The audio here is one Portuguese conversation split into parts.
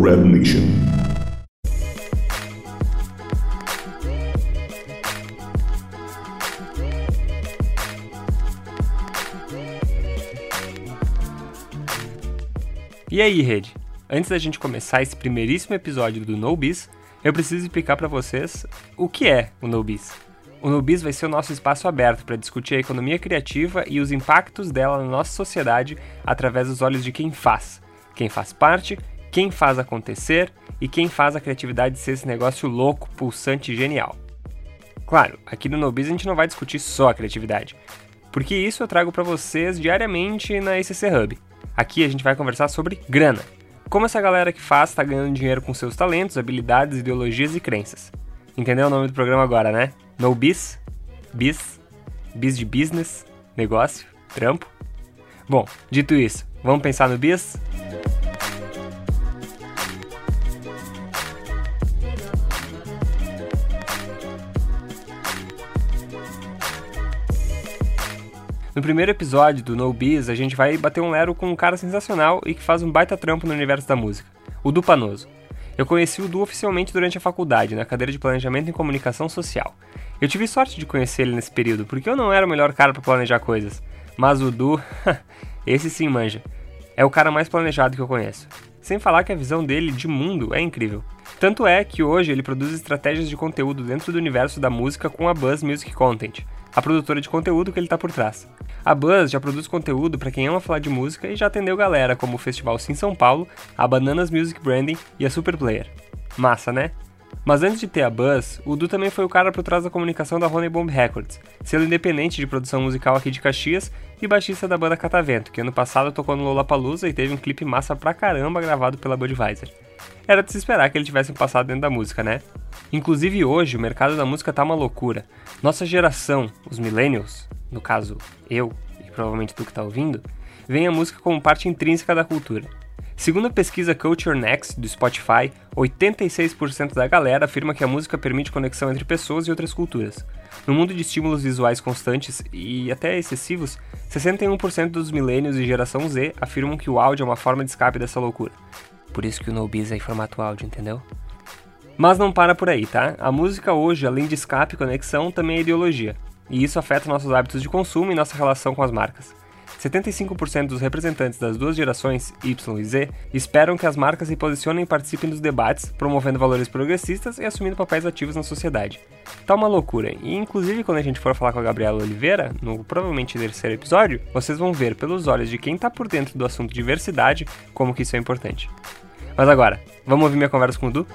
Red Nation. E aí, rede? Antes da gente começar esse primeiríssimo episódio do No eu preciso explicar para vocês o que é o No. O No Biz vai ser o nosso espaço aberto para discutir a economia criativa e os impactos dela na nossa sociedade através dos olhos de quem faz, quem faz parte, quem faz acontecer e quem faz a criatividade ser esse negócio louco, pulsante e genial. Claro, aqui no No Biz a gente não vai discutir só a criatividade, porque isso eu trago para vocês diariamente na ICC Hub. Aqui a gente vai conversar sobre grana. Como essa galera que faz está ganhando dinheiro com seus talentos, habilidades, ideologias e crenças. Entendeu o nome do programa agora, né? No? Biz? Biz de business? Negócio? Trampo? Bom, dito isso, vamos pensar no Biz? No primeiro episódio do No Biz, a gente vai bater um lero com um cara sensacional e que faz um baita trampo no universo da música, o Du Panoso. Eu conheci o Du oficialmente durante a faculdade, na cadeira de Planejamento em Comunicação Social. Eu tive sorte de conhecer ele nesse período, porque eu não era o melhor cara para planejar coisas. Mas o Du, esse sim manja. É o cara mais planejado que eu conheço. Sem falar que a visão dele de mundo é incrível. Tanto é que hoje ele produz estratégias de conteúdo dentro do universo da música com a Buzz Music Content, a produtora de conteúdo que ele está por trás. A Buzz já produz conteúdo para quem ama falar de música e já atendeu galera como o Festival Sim São Paulo, a Bananas Music Branding e a Super Player. Massa, né? Mas antes de ter a Buzz, o Du também foi o cara por trás da comunicação da Honey Bomb Records, selo independente de produção musical aqui de Caxias e baixista da banda Catavento, que ano passado tocou no Lollapalooza e teve um clipe massa pra caramba gravado pela Budweiser. Era de se esperar que ele tivesse passado dentro da música, né? Inclusive hoje, o mercado da música tá uma loucura. Nossa geração, os millennials, no caso eu e provavelmente tu que tá ouvindo, vem a música como parte intrínseca da cultura. Segundo a pesquisa Culture Next do Spotify, 86% da galera afirma que a música permite conexão entre pessoas e outras culturas. No mundo de estímulos visuais constantes e até excessivos, 61% dos milênios e geração Z afirmam que o áudio é uma forma de escape dessa loucura. Por isso que o No Biz é em formato áudio, entendeu? Mas não para por aí, tá? A música hoje, além de escape e conexão, também é ideologia. E isso afeta nossos hábitos de consumo e nossa relação com as marcas. 75% dos representantes das duas gerações, Y e Z, esperam que as marcas se posicionem e participem dos debates, promovendo valores progressistas e assumindo papéis ativos na sociedade. Tá uma loucura, e inclusive quando a gente for falar com a Gabriela Oliveira, no provavelmente terceiro episódio, vocês vão ver pelos olhos de quem tá por dentro do assunto diversidade como que isso é importante. Mas agora, vamos ouvir minha conversa com o Du?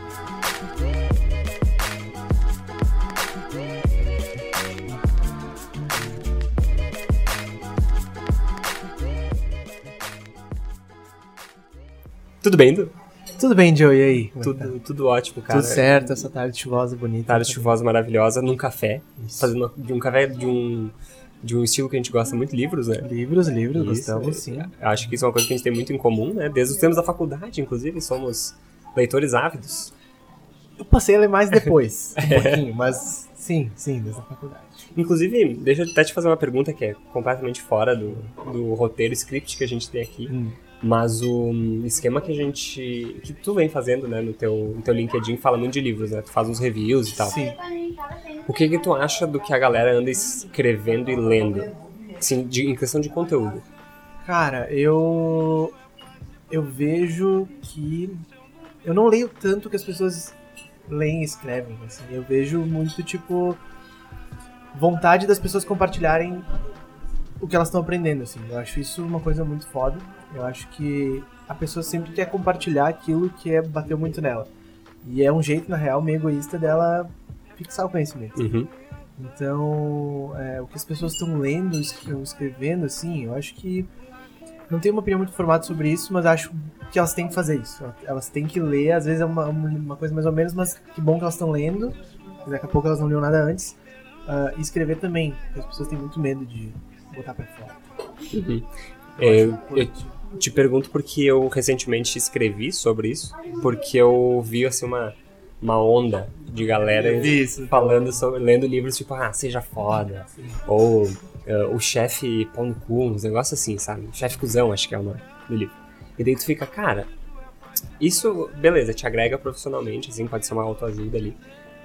Tudo bem, Du? Tudo bem, Joe, e aí? É Tudo, tá? tudo ótimo, cara. Tudo certo, essa tarde chuvosa bonita. Tarde chuvosa maravilhosa, num café. Isso. Fazendo de um café de um, de um estilo que a gente gosta muito, livros, né? Livros, livros, Isso, gostamos é, sim. Acho que isso é uma coisa que a gente tem muito em comum, né? Desde os tempos da faculdade, inclusive, somos leitores ávidos. Eu passei a ler mais depois, um pouquinho, mas sim, sim, desde a faculdade. Inclusive, deixa eu até te fazer uma pergunta que é completamente fora do, do roteiro script que a gente tem aqui. Hum. Mas o esquema que a gente. que tu vem fazendo, né, no teu, no teu LinkedIn, fala muito de livros, né? Tu faz uns reviews e tal. Sim. O que que tu acha do que a galera anda escrevendo e lendo? Assim, de, em questão de conteúdo. Cara, eu. Eu vejo que. Eu não leio tanto que as pessoas leem e escrevem, assim. Eu vejo muito, tipo. Vontade das pessoas compartilharem o que elas estão aprendendo, assim. Eu acho isso uma coisa muito foda. Eu acho que a pessoa sempre quer compartilhar aquilo que é, bateu muito nela. E é um jeito, na real, meio egoísta dela fixar o conhecimento. Uhum. Então, é, o que as pessoas estão lendo, estão escrevendo, assim, eu acho que. Não tenho uma opinião muito formada sobre isso, mas acho que elas têm que fazer isso. Elas têm que ler, às vezes é uma, uma coisa mais ou menos, mas que bom que elas estão lendo. Daqui a pouco elas não liam nada antes. E escrever também, porque as pessoas têm muito medo de botar pra fora. Uhum. É, eu, eu Positivo. Te pergunto porque eu recentemente escrevi sobre isso, porque eu vi assim uma, uma onda de galera Isso. falando sobre, lendo livros tipo, ah, seja foda, ou eh, o chefe pão no cu, uns negócios assim, sabe? Chefe cuzão, acho que é o nome do livro. E daí tu fica, cara, isso, beleza, te agrega profissionalmente, assim, pode ser uma autoajuda ali.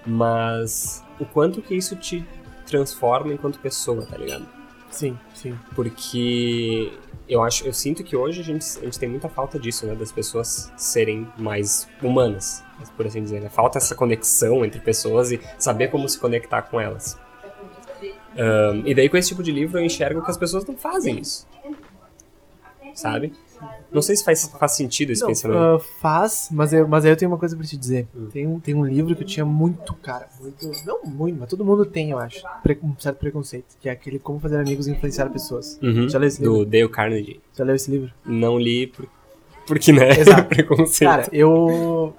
Mas o quanto que isso te transforma enquanto pessoa, tá ligado? Sim, sim. Porque eu acho, eu sinto que hoje a gente, a gente tem muita falta disso, né? Das pessoas serem mais humanas, por assim dizer. Né? Falta essa conexão entre pessoas e saber como se conectar com elas. Um, e daí com esse tipo de livro eu enxergo que as pessoas não fazem isso. Sabe? Não sei se faz, faz sentido esse Não, pensamento. ah, faz, mas eu, mas aí eu tenho uma coisa pra te dizer. Hum. Tem, um, tem um livro que eu tinha muito, cara, muito. Não muito, mas todo mundo tem, eu acho. pre- um certo preconceito. Que é aquele Como Fazer Amigos e Influenciar Pessoas. Uhum, Já leu esse livro? do Dale Carnegie. Já leu esse livro? Não li por, porque, né? Exato. Preconceito. Cara, eu.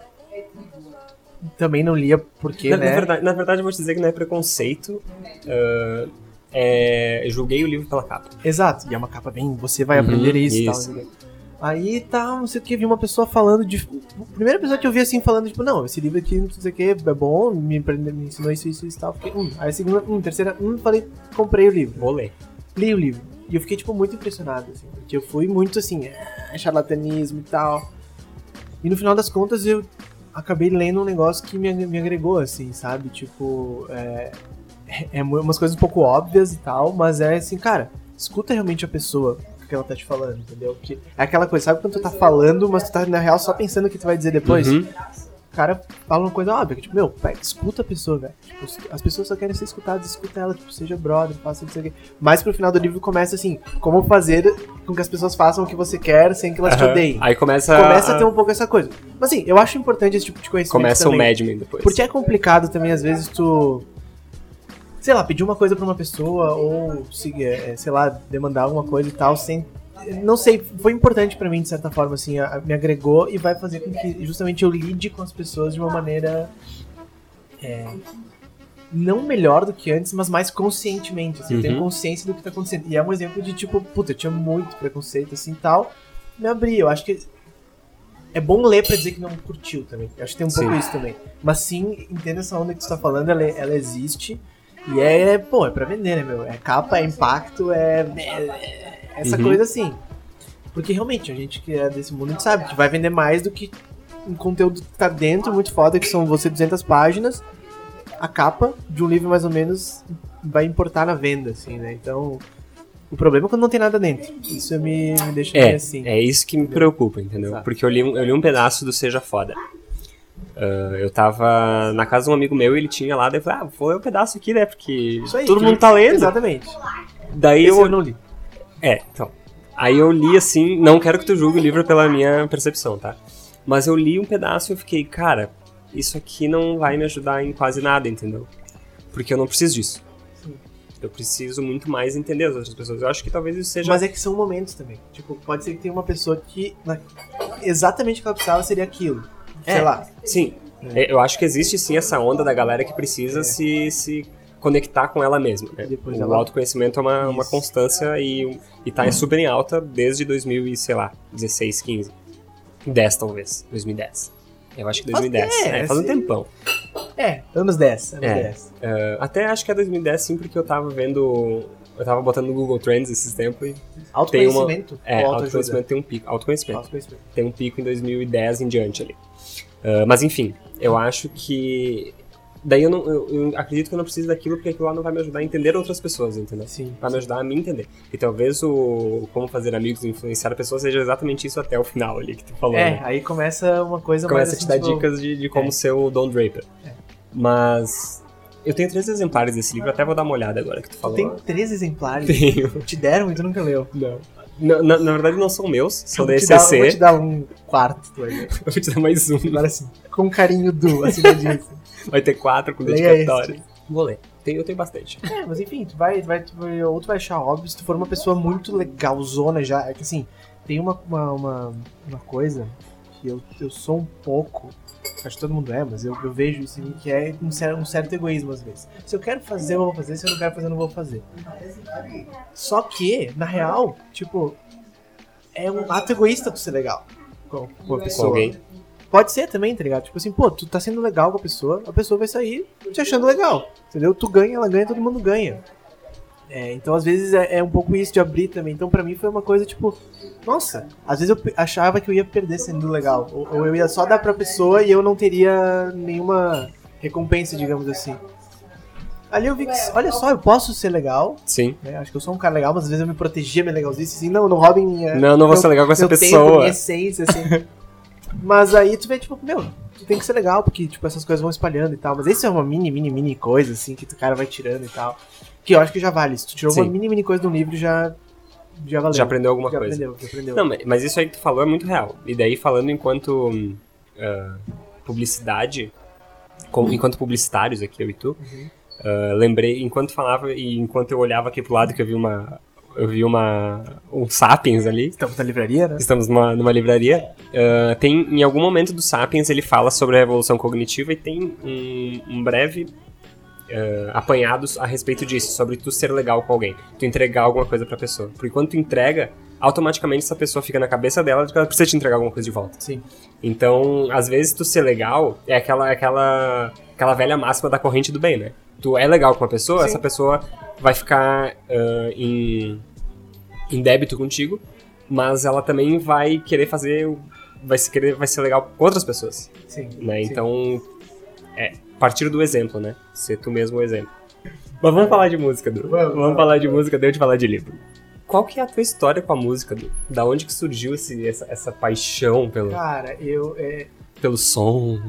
Também não lia porque, na, né? na verdade, na verdade, eu vou te dizer que não é preconceito. ah, é, eu julguei o livro pela capa. Exato. E é uma capa bem. Você vai Uhum, aprender isso e tal. Aí tá, não sei o que, vi uma pessoa falando de. O primeiro episódio que eu vi assim, falando, tipo, não, esse livro aqui, não sei o que, é bom, me, me ensinou isso, isso, isso e tal. Fiquei, hum. Aí a segunda, hum, terceira, hum, falei, comprei o livro. Vou ler. li o livro. E eu fiquei, tipo, muito impressionado, assim. Porque eu fui muito, assim, é, charlatanismo e tal. E no final das contas, eu acabei lendo um negócio que me, me agregou, assim, sabe? Tipo, é, é mu- umas coisas um pouco óbvias e tal, mas é assim, cara, escuta realmente a pessoa que ela tá te falando, entendeu? Porque é aquela coisa, sabe quando tu tá falando, mas tu tá, na real, só pensando o que tu vai dizer depois? Uhum. O cara fala uma coisa óbvia, que, tipo, meu, pega, escuta a pessoa, velho. Tipo, as pessoas só querem ser escutadas, escuta ela, tipo, seja brother, faça não sei o quê. Mas pro final do livro começa assim, como fazer com que as pessoas façam o que você quer sem que elas te Aham. odeiem. Aí começa, Começa a ter um pouco essa coisa. Mas assim, eu acho importante esse tipo de conhecimento Começa o também. Mad Men depois. Porque é complicado também, às vezes, tu. Sei lá, pedir uma coisa pra uma pessoa ou, se- é, sei lá, demandar alguma coisa e tal, sem. Não sei, foi importante pra mim, de certa forma, assim, a- me agregou e vai fazer com que justamente eu lide com as pessoas de uma maneira. é, não melhor do que antes, mas mais conscientemente. Assim, Eu tenho Uhum. consciência do que tá acontecendo. E é um exemplo de tipo, puta, eu tinha muito preconceito assim e tal. Me abri. Eu acho que é bom ler pra dizer que não curtiu também. Eu acho que tem um pouco Sim. isso também. Mas sim, entenda essa onda que você tá falando, ela, ela existe. E é, pô, é pra vender, né, meu? É capa, é impacto, é. é- é essa Uhum. coisa assim. Porque realmente, a gente que é desse mundo, a gente sabe que vai vender mais do que um conteúdo que tá dentro, muito foda, que são você 200 páginas. A capa de um livro, mais ou menos, vai importar na venda, assim, né? Então. O problema é quando não tem nada dentro. Isso me, me deixa É, assim. é isso que me preocupa, entendeu? Exato. Porque eu li, um- eu li um pedaço do Seja Foda. Ah, eu tava na casa de um amigo meu e ele tinha lá, daí eu falei, ah, vou ler um pedaço aqui, né? Porque aí, todo que- mundo tá lendo. Exatamente. Daí eu, eu não li. É, então. Aí eu li assim, não quero que tu julgue o livro pela minha percepção, tá? Mas eu li um pedaço e eu fiquei, cara, isso aqui não vai me ajudar em quase nada, entendeu? Porque eu não preciso disso. Sim. Eu preciso muito mais entender as outras pessoas. Eu acho que talvez isso seja. Mas é que são momentos também. Tipo, pode ser que tenha uma pessoa que na- exatamente o que ela precisava seria aquilo. É. Sei lá. Sim, é, eu acho que existe sim essa onda da galera que precisa É. se, se conectar com ela mesma. né? Depois o ela- autoconhecimento é uma, uma constância e, e tá super em alta desde 2000 e, sei lá, 16, 15. 10 talvez, 2010. Eu acho que Faz- 2010. é, É, faz um tempão. É, anos 10. Anos É. 10. Uh, até acho que é 2010 sim, porque eu tava vendo... Eu tava botando no Google Trends esses tempos e... Autoconhecimento É, ou autoajuda? autoconhecimento tem um pico. Autoconhecimento. Autoconhecimento. tem um pico em 2010 em diante ali. Ah, mas enfim, eu acho que. Daí eu, não, eu, eu acredito que eu não preciso daquilo porque aquilo lá não vai me ajudar a entender outras pessoas, entendeu? Sim. Vai me ajudar a me entender. E talvez o como fazer amigos e influenciar pessoas seja exatamente isso até o final ali que tu falou. É, né? aí começa uma coisa Começa a mais te dar assim, tipo, dicas de, de como é. ser o Don Draper. É. Mas. Eu tenho três exemplares desse livro, até vou dar uma olhada agora que tu falou. Tem três exemplares. Tenho. Te deram e tu nunca leu. Não. Na, na- na verdade, não são meus, são da ECC. Vou te dar um quarto, tu vai. Eu vou te dar mais um. Agora sim. Com carinho do, acima disso. Vai ter quatro com Leia dedicatório. Vou ler. Tenho, eu tenho bastante. É, mas enfim, tu vai, vai, tu vai, ou tu vai achar óbvio se tu for uma pessoa muito legalzona já. É que assim, tem uma, uma, uma, uma coisa que eu, eu sou um pouco. Acho que todo mundo é, mas eu, eu vejo isso em mim que é um certo, um certo egoísmo às vezes. Se eu quero fazer, eu vou fazer. Se eu não quero fazer, eu não vou fazer. Só que, na real, tipo, é um ato egoísta tu ser legal com, com a Com pessoa. alguém. Pode ser também, tá ligado? Tipo assim, pô, tu tá sendo legal com a pessoa, a pessoa vai sair te achando legal, entendeu? Tu ganha, ela ganha, todo mundo ganha. É, então, às vezes, é, é um pouco isso de abrir também. Então, pra mim, foi uma coisa tipo, nossa, às vezes eu achava que eu ia perder sendo legal. Ou, ou eu ia só dar pra pessoa e eu não teria nenhuma recompensa, digamos assim. Ali eu vi que, olha só, eu posso ser legal, Sim. né? Acho que eu sou um cara legal, mas às vezes eu me protegia minha legalzice, assim, não, não roubem minha. Não, não vou meu- ser legal com essa meu tempo, pessoa. minha essência, assim. mas aí tu vê, tipo, meu, tem que ser legal, porque, tipo, essas coisas vão espalhando e tal. Mas isso é uma mini, mini, mini coisa, assim, que o cara vai tirando e tal. Que eu acho que já vale. Se tu tirou uma Sim. mini, mini coisa de um livro, já. Já valeu. Já aprendeu alguma já coisa. aprendeu, já aprendeu. Não, mas- isso aí que tu falou é muito real. E daí, falando enquanto ah, publicidade, como- enquanto publicitários aqui, eu e tu, Uhum. ah, lembrei, enquanto falava e enquanto eu olhava aqui pro lado que eu vi uma. Eu vi uma. um Sapiens ali. Estamos na livraria, né? Estamos numa, numa livraria. ah, tem, em algum momento do Sapiens, ele fala sobre a revolução cognitiva e tem um, um breve ah, apanhados a respeito disso, sobre tu ser legal com alguém, tu entregar alguma coisa pra pessoa. Porque quando tu entrega, automaticamente essa pessoa fica na cabeça dela de que ela precisa te entregar alguma coisa de volta. Sim. Então, às vezes, tu ser legal é aquela, aquela, aquela velha máxima da corrente do bem, né? Tu é legal com uma pessoa, Sim. essa pessoa vai ficar ah, em, em débito contigo, mas ela também vai querer fazer, vai se querer, vai ser legal com outras pessoas, Sim. né? sim. Então, é partir do exemplo, né? Ser tu mesmo o exemplo. Mas vamos falar de música, Du. Vamos, Vamos, falar de música, deu de falar de livro. Qual que é a tua história com a música? Da onde que surgiu esse, essa, essa paixão pelo, Cara, eu. É, pelo som?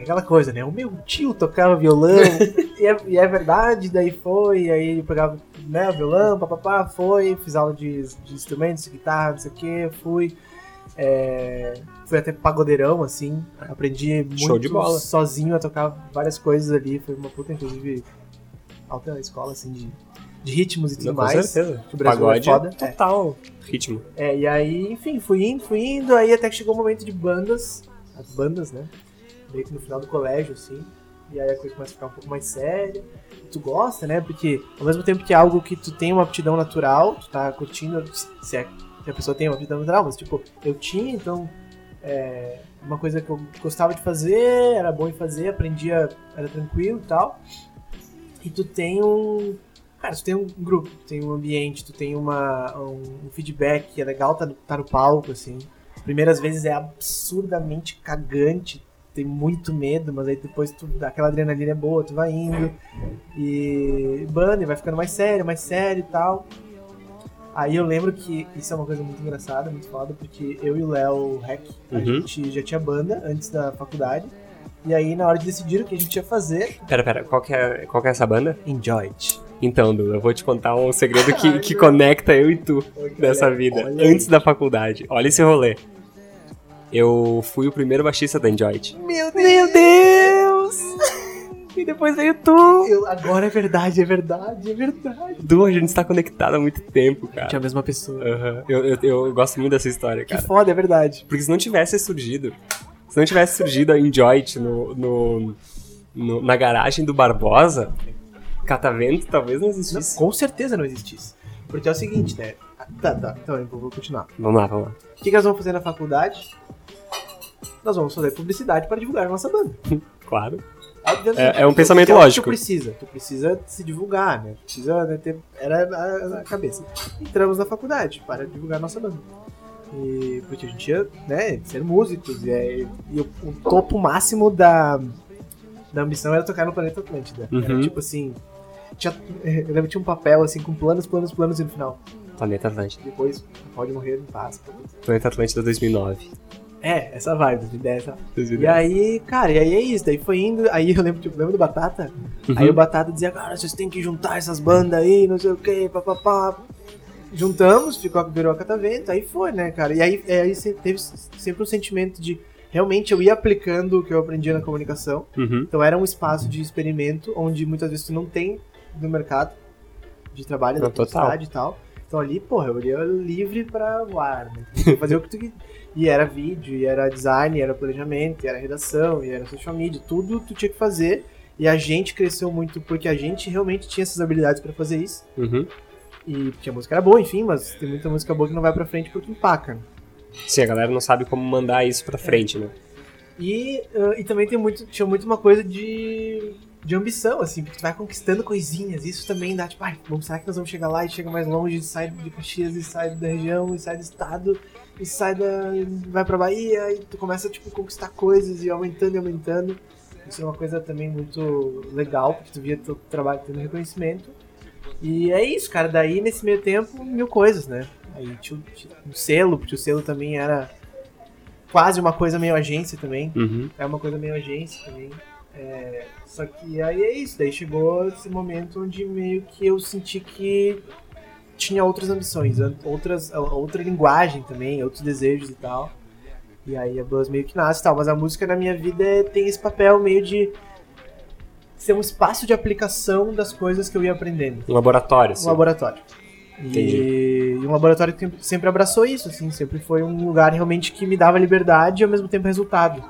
É aquela coisa, né? O meu tio tocava violão, e, é, e é verdade, daí foi, aí ele pegava né, violão, papapá, foi, fiz aula de, de instrumentos, guitarra, não sei o que, fui. é, fui até pagodeirão, assim, aprendi muito sozinho a tocar várias coisas ali, foi uma puta, inclusive, alta escola, assim, de, de ritmos e tudo Não, com mais. certeza. O Brasil Pagode é foda. total ritmo. É, e aí, enfim, fui indo, fui indo, aí até que chegou o momento de bandas, as bandas, né? Meio que no final do colégio, assim. E aí a coisa começa a ficar um pouco mais séria. E tu gosta, né? Porque ao mesmo tempo que é algo que tu tem uma aptidão natural, tu tá curtindo, se é que a pessoa tem uma aptidão natural, mas tipo, eu tinha, então. É, uma coisa que eu gostava de fazer, era bom em fazer, aprendia, era tranquilo e tal. E tu tem um. Cara, tu tem um grupo, tu tem um ambiente, tu tem uma, um, um feedback é legal tá, tá no palco, assim. Primeiras vezes é absurdamente cagante, tem muito medo, mas aí depois tu, aquela adrenalina é boa, tu vai indo. E e vai ficando mais sério, mais sério e tal. Aí eu lembro que isso é uma coisa muito engraçada, muito foda, porque eu e o Léo Heck, a Uhum. gente já tinha banda antes da faculdade. E aí, na hora de decidir o que a gente ia fazer, Pera, pera, qual que é, qual que é essa banda? enjoy it. Então, Du, eu vou te contar um segredo que, que conecta eu e tu dessa Olha- vida. olha aí. Antes da faculdade. Olha esse rolê. Eu fui o primeiro baixista da Enjoy It. Meu Deus! Meu Deus! E depois veio tu! Eu- agora é verdade, é verdade, é verdade. Du, a gente está conectado há muito tempo, cara. Tinha a mesma pessoa. Aham. Eu, eu, eu gosto muito dessa história, Que cara. foda, é verdade. Porque se não tivesse surgido, se não tivesse surgido a Enjoy It no, no, no- na garagem do Barbosa, Catavento talvez não Não, existisse. com certeza não existisse. Porque é o seguinte, né? Tá, tá, então eu vou continuar. Vamos lá, vamos lá. O que, que nós vamos fazer na faculdade? Nós vamos fazer publicidade para divulgar a nossa banda. Claro. É- é um pensamento Porque é lógico. Tu precisa, tu precisa se divulgar, né? Precisa né, ter. Era a, a cabeça. Entramos na faculdade para divulgar a nossa banda. E porque a gente ia, né, ser músicos. E, aí- e o, topo máximo da, da ambição era tocar no Planeta Atlântida. Era Uhum. tipo assim. Tinha, eu lembro que tinha um papel assim com planos, planos, planos e no final. Planeta Atlântida. Depois pode morrer em paz. Planeta Atlântida 2009. É, essa vibe, 2010, essa E 2010. aí, cara, e aí é isso. Daí foi indo. Aí eu lembro, tipo, lembro do Batata? Uhum. Aí o Batata dizia, cara, vocês têm que juntar essas bandas aí, não sei o que, papapá. Juntamos, ficou, virou a catavento, aí foi, né, cara? E aí, é, aí teve sempre um sentimento de. Realmente eu ia aplicando o que eu aprendi na comunicação. Uhum. Então era um espaço de experimento onde muitas vezes tu não tem no mercado de trabalho, total. publicidade e tal. Então ali, porra, eu ia livre pra voar, né? Fazer o que tu quis. E era vídeo, e era design, e era planejamento, e era redação, e era social media, tudo tu tinha que fazer. E a gente cresceu muito porque a gente realmente tinha essas habilidades pra fazer isso. Uhum. E porque a música era boa, enfim, mas tem muita música boa que não vai pra frente porque empaca. né? Sim, a galera não sabe como mandar isso pra frente, né? E, ah, e também tem muito, tinha muito uma coisa de de ambição, assim, porque tu vai conquistando coisinhas, isso também dá, tipo, ai, vamos, será que nós vamos chegar lá e chega mais longe, sai de Caxias e sai da região, e sai do estado, e sai da. vai pra Bahia, e tu começa, tipo, conquistar coisas e aumentando e aumentando. Isso é uma coisa também muito legal, porque tu via teu trabalho tendo reconhecimento. E é isso, cara, daí nesse meio tempo, mil coisas, né? Aí tinha o selo, porque o selo também era quase uma coisa meio agência também. Uhum. É uma coisa meio agência também. É, só que aí é isso, daí chegou esse momento onde meio que eu senti que tinha outras ambições, outras, outra linguagem também, outros desejos e tal. E aí a Buzz meio que nasce e tal, mas a música na minha vida tem esse papel meio de ser um espaço de aplicação das coisas que eu ia aprendendo. Um laboratório, Um laboratório. E, e um laboratório que sempre abraçou isso, assim, sempre foi um lugar realmente que me dava liberdade e ao mesmo tempo resultado.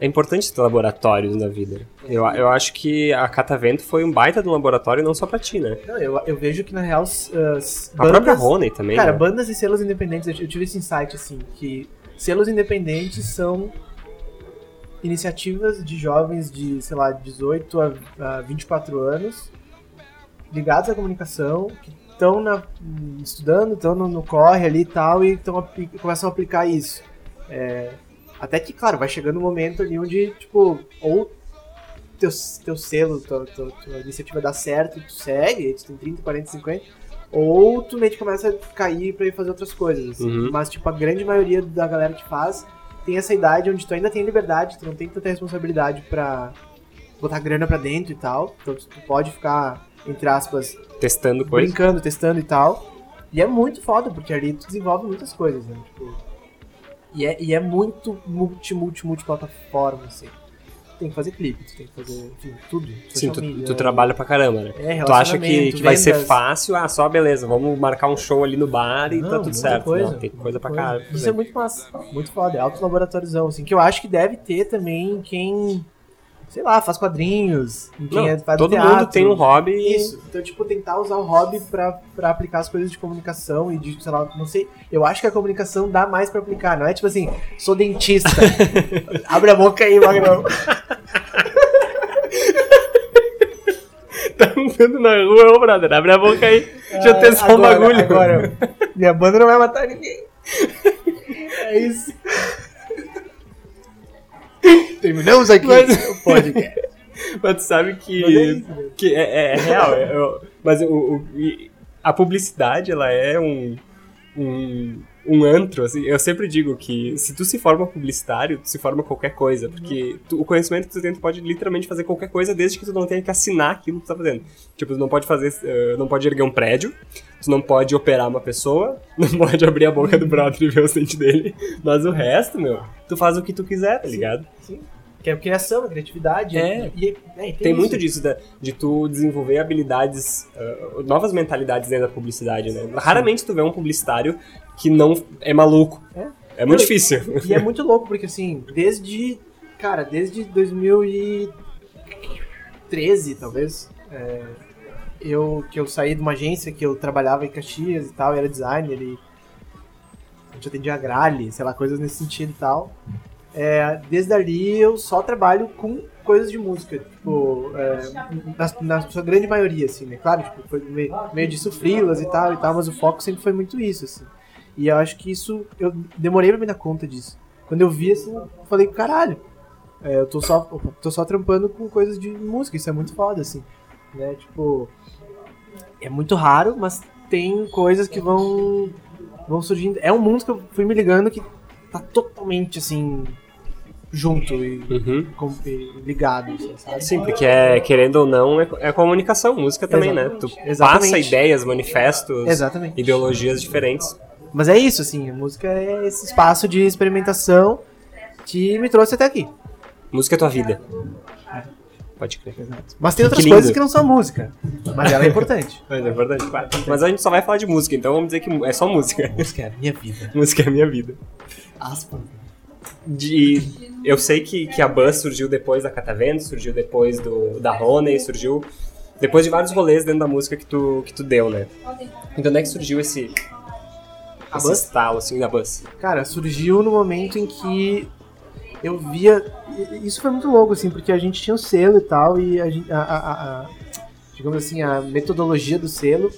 É importante ter laboratórios na vida. Eu, eu acho que a Catavento foi um baita de um laboratório não só pra ti, né? Não, eu, eu vejo que na real. As bandas, a própria Rony também. Cara, né? bandas e selos independentes, eu tive esse insight assim, que selos independentes são iniciativas de jovens de, sei lá, 18 a, a 24 anos ligados à comunicação, que estão estudando, estão no, no, corre ali e tal, e, tão, e começam a aplicar isso. É, até que, claro, vai chegando um momento ali onde, tipo, ou teu, teu selo, tua, tua, tua iniciativa dá certo e tu segue, tu tem 30, 40, 50, ou tu meio que começa a cair pra ir fazer outras coisas, assim. Uhum. Mas, tipo, a grande maioria da galera que faz tem essa idade onde tu ainda tem liberdade, tu não tem tanta responsabilidade pra botar grana pra dentro e tal, então tu pode ficar, entre aspas, testando coisas. Brincando, testando e tal. E é muito foda, porque ali tu desenvolve muitas coisas, né? Tipo, e, é, e é muito multi, multi, multi plataforma, assim. Tem que fazer clipe, tu tem que fazer, enfim, tudo. Sim, tu, media, tu trabalha pra caramba, né? É, tu acha que, que vai ser fácil, ah, só beleza, vamos marcar um show ali no bar e Não, tá tudo certo. Coisa, Não, tem coisa pra caralho. Isso é muito massa, muito foda, é alto laboratóriozão, assim, que eu acho que deve ter também quem, sei lá, faz quadrinhos, Não, é, faz todo teatro. mundo tem um hobby Isso, então, tipo, tentar usar o hobby pra, pra aplicar as coisas de comunicação e de, sei lá, não sei, eu acho que a comunicação dá mais pra aplicar, não é tipo assim, sou dentista, abre a boca aí, Magrão. Tamo vendo na rua, ô brother, abre a boca aí. Deixa eu testar um bagulho. Agora, minha banda não vai matar ninguém. É isso. Terminamos aqui Mas- o podcast. Mas tu sabe que, Mas é isso, que é, é- é real. é- eu- mas o, o- a publicidade, ela é um, um, um antro. Assim, eu sempre digo que se tu se forma publicitário, tu se forma qualquer coisa. Porque tu- o conhecimento que tu tem, tu pode literalmente fazer qualquer coisa desde que tu não tenha que assinar aquilo que tu tá fazendo. Tipo, tu não pode fazer, eh, não pode erguer um prédio, tu não pode operar uma pessoa, não pode abrir a boca do brother e ver os dentes dele. Mas o resto, meu, tu faz o que tu quiser, tá ligado? Sim. Que é criação, criatividade. É. E, é, e Tem isso. muito disso, da- de tu desenvolver habilidades, ah, novas mentalidades dentro da publicidade, né? Raramente tu vê um publicitário que não é maluco. É. É muito Não, difícil. E é muito louco, porque assim, desde. Cara, desde 2013, talvez. é, eu, que eu saí de uma agência que eu trabalhava em Caxias e tal, era designer e. A gente atendia a Grale, sei lá, coisas nesse sentido e tal. É, desde ali eu só trabalho com coisas de música, tipo, é, na, na sua grande maioria, assim, né? Claro, tipo, foi meio, meio disso frilas e tal e tal, mas o foco sempre foi muito isso, assim. E eu acho que isso, eu demorei pra me dar conta disso. Quando eu vi, assim, eu falei, caralho, é, eu tô só, eu tô só trampando com coisas de música, isso é muito foda, assim, né? Tipo, é muito raro, mas tem coisas que vão, vão surgindo. É um mundo que eu fui me ligando que tá totalmente, assim, junto e, Uhum. com- e ligado, assim, sabe? Sim, porque é, querendo ou não, é, é comunicação, música também, né? Tu Exatamente. Exatamente. passa ideias, manifestos, Exatamente. ideologias diferentes. Mas é isso, assim, a música é esse espaço de experimentação que me trouxe até aqui. Música é tua vida. Pode crer. Mas tem Que outras lindo. coisas que não são música, mas ela é importante. Mas é verdade. claro. Mas a gente só vai falar de música, então vamos dizer que é só música. música é a minha vida. música é a minha vida. Aspas. de eu sei que, que a Buzz surgiu depois da Catavento, surgiu depois do da Rony, surgiu depois de vários rolês dentro da música que tu que tu deu, né? Então onde é que surgiu esse A esse Buzz? estalo assim da Buzz? Cara, surgiu no momento em que eu via. Isso foi muito louco, assim, porque a gente tinha um selo e tal, e a, a, a, digamos assim, a metodologia do selo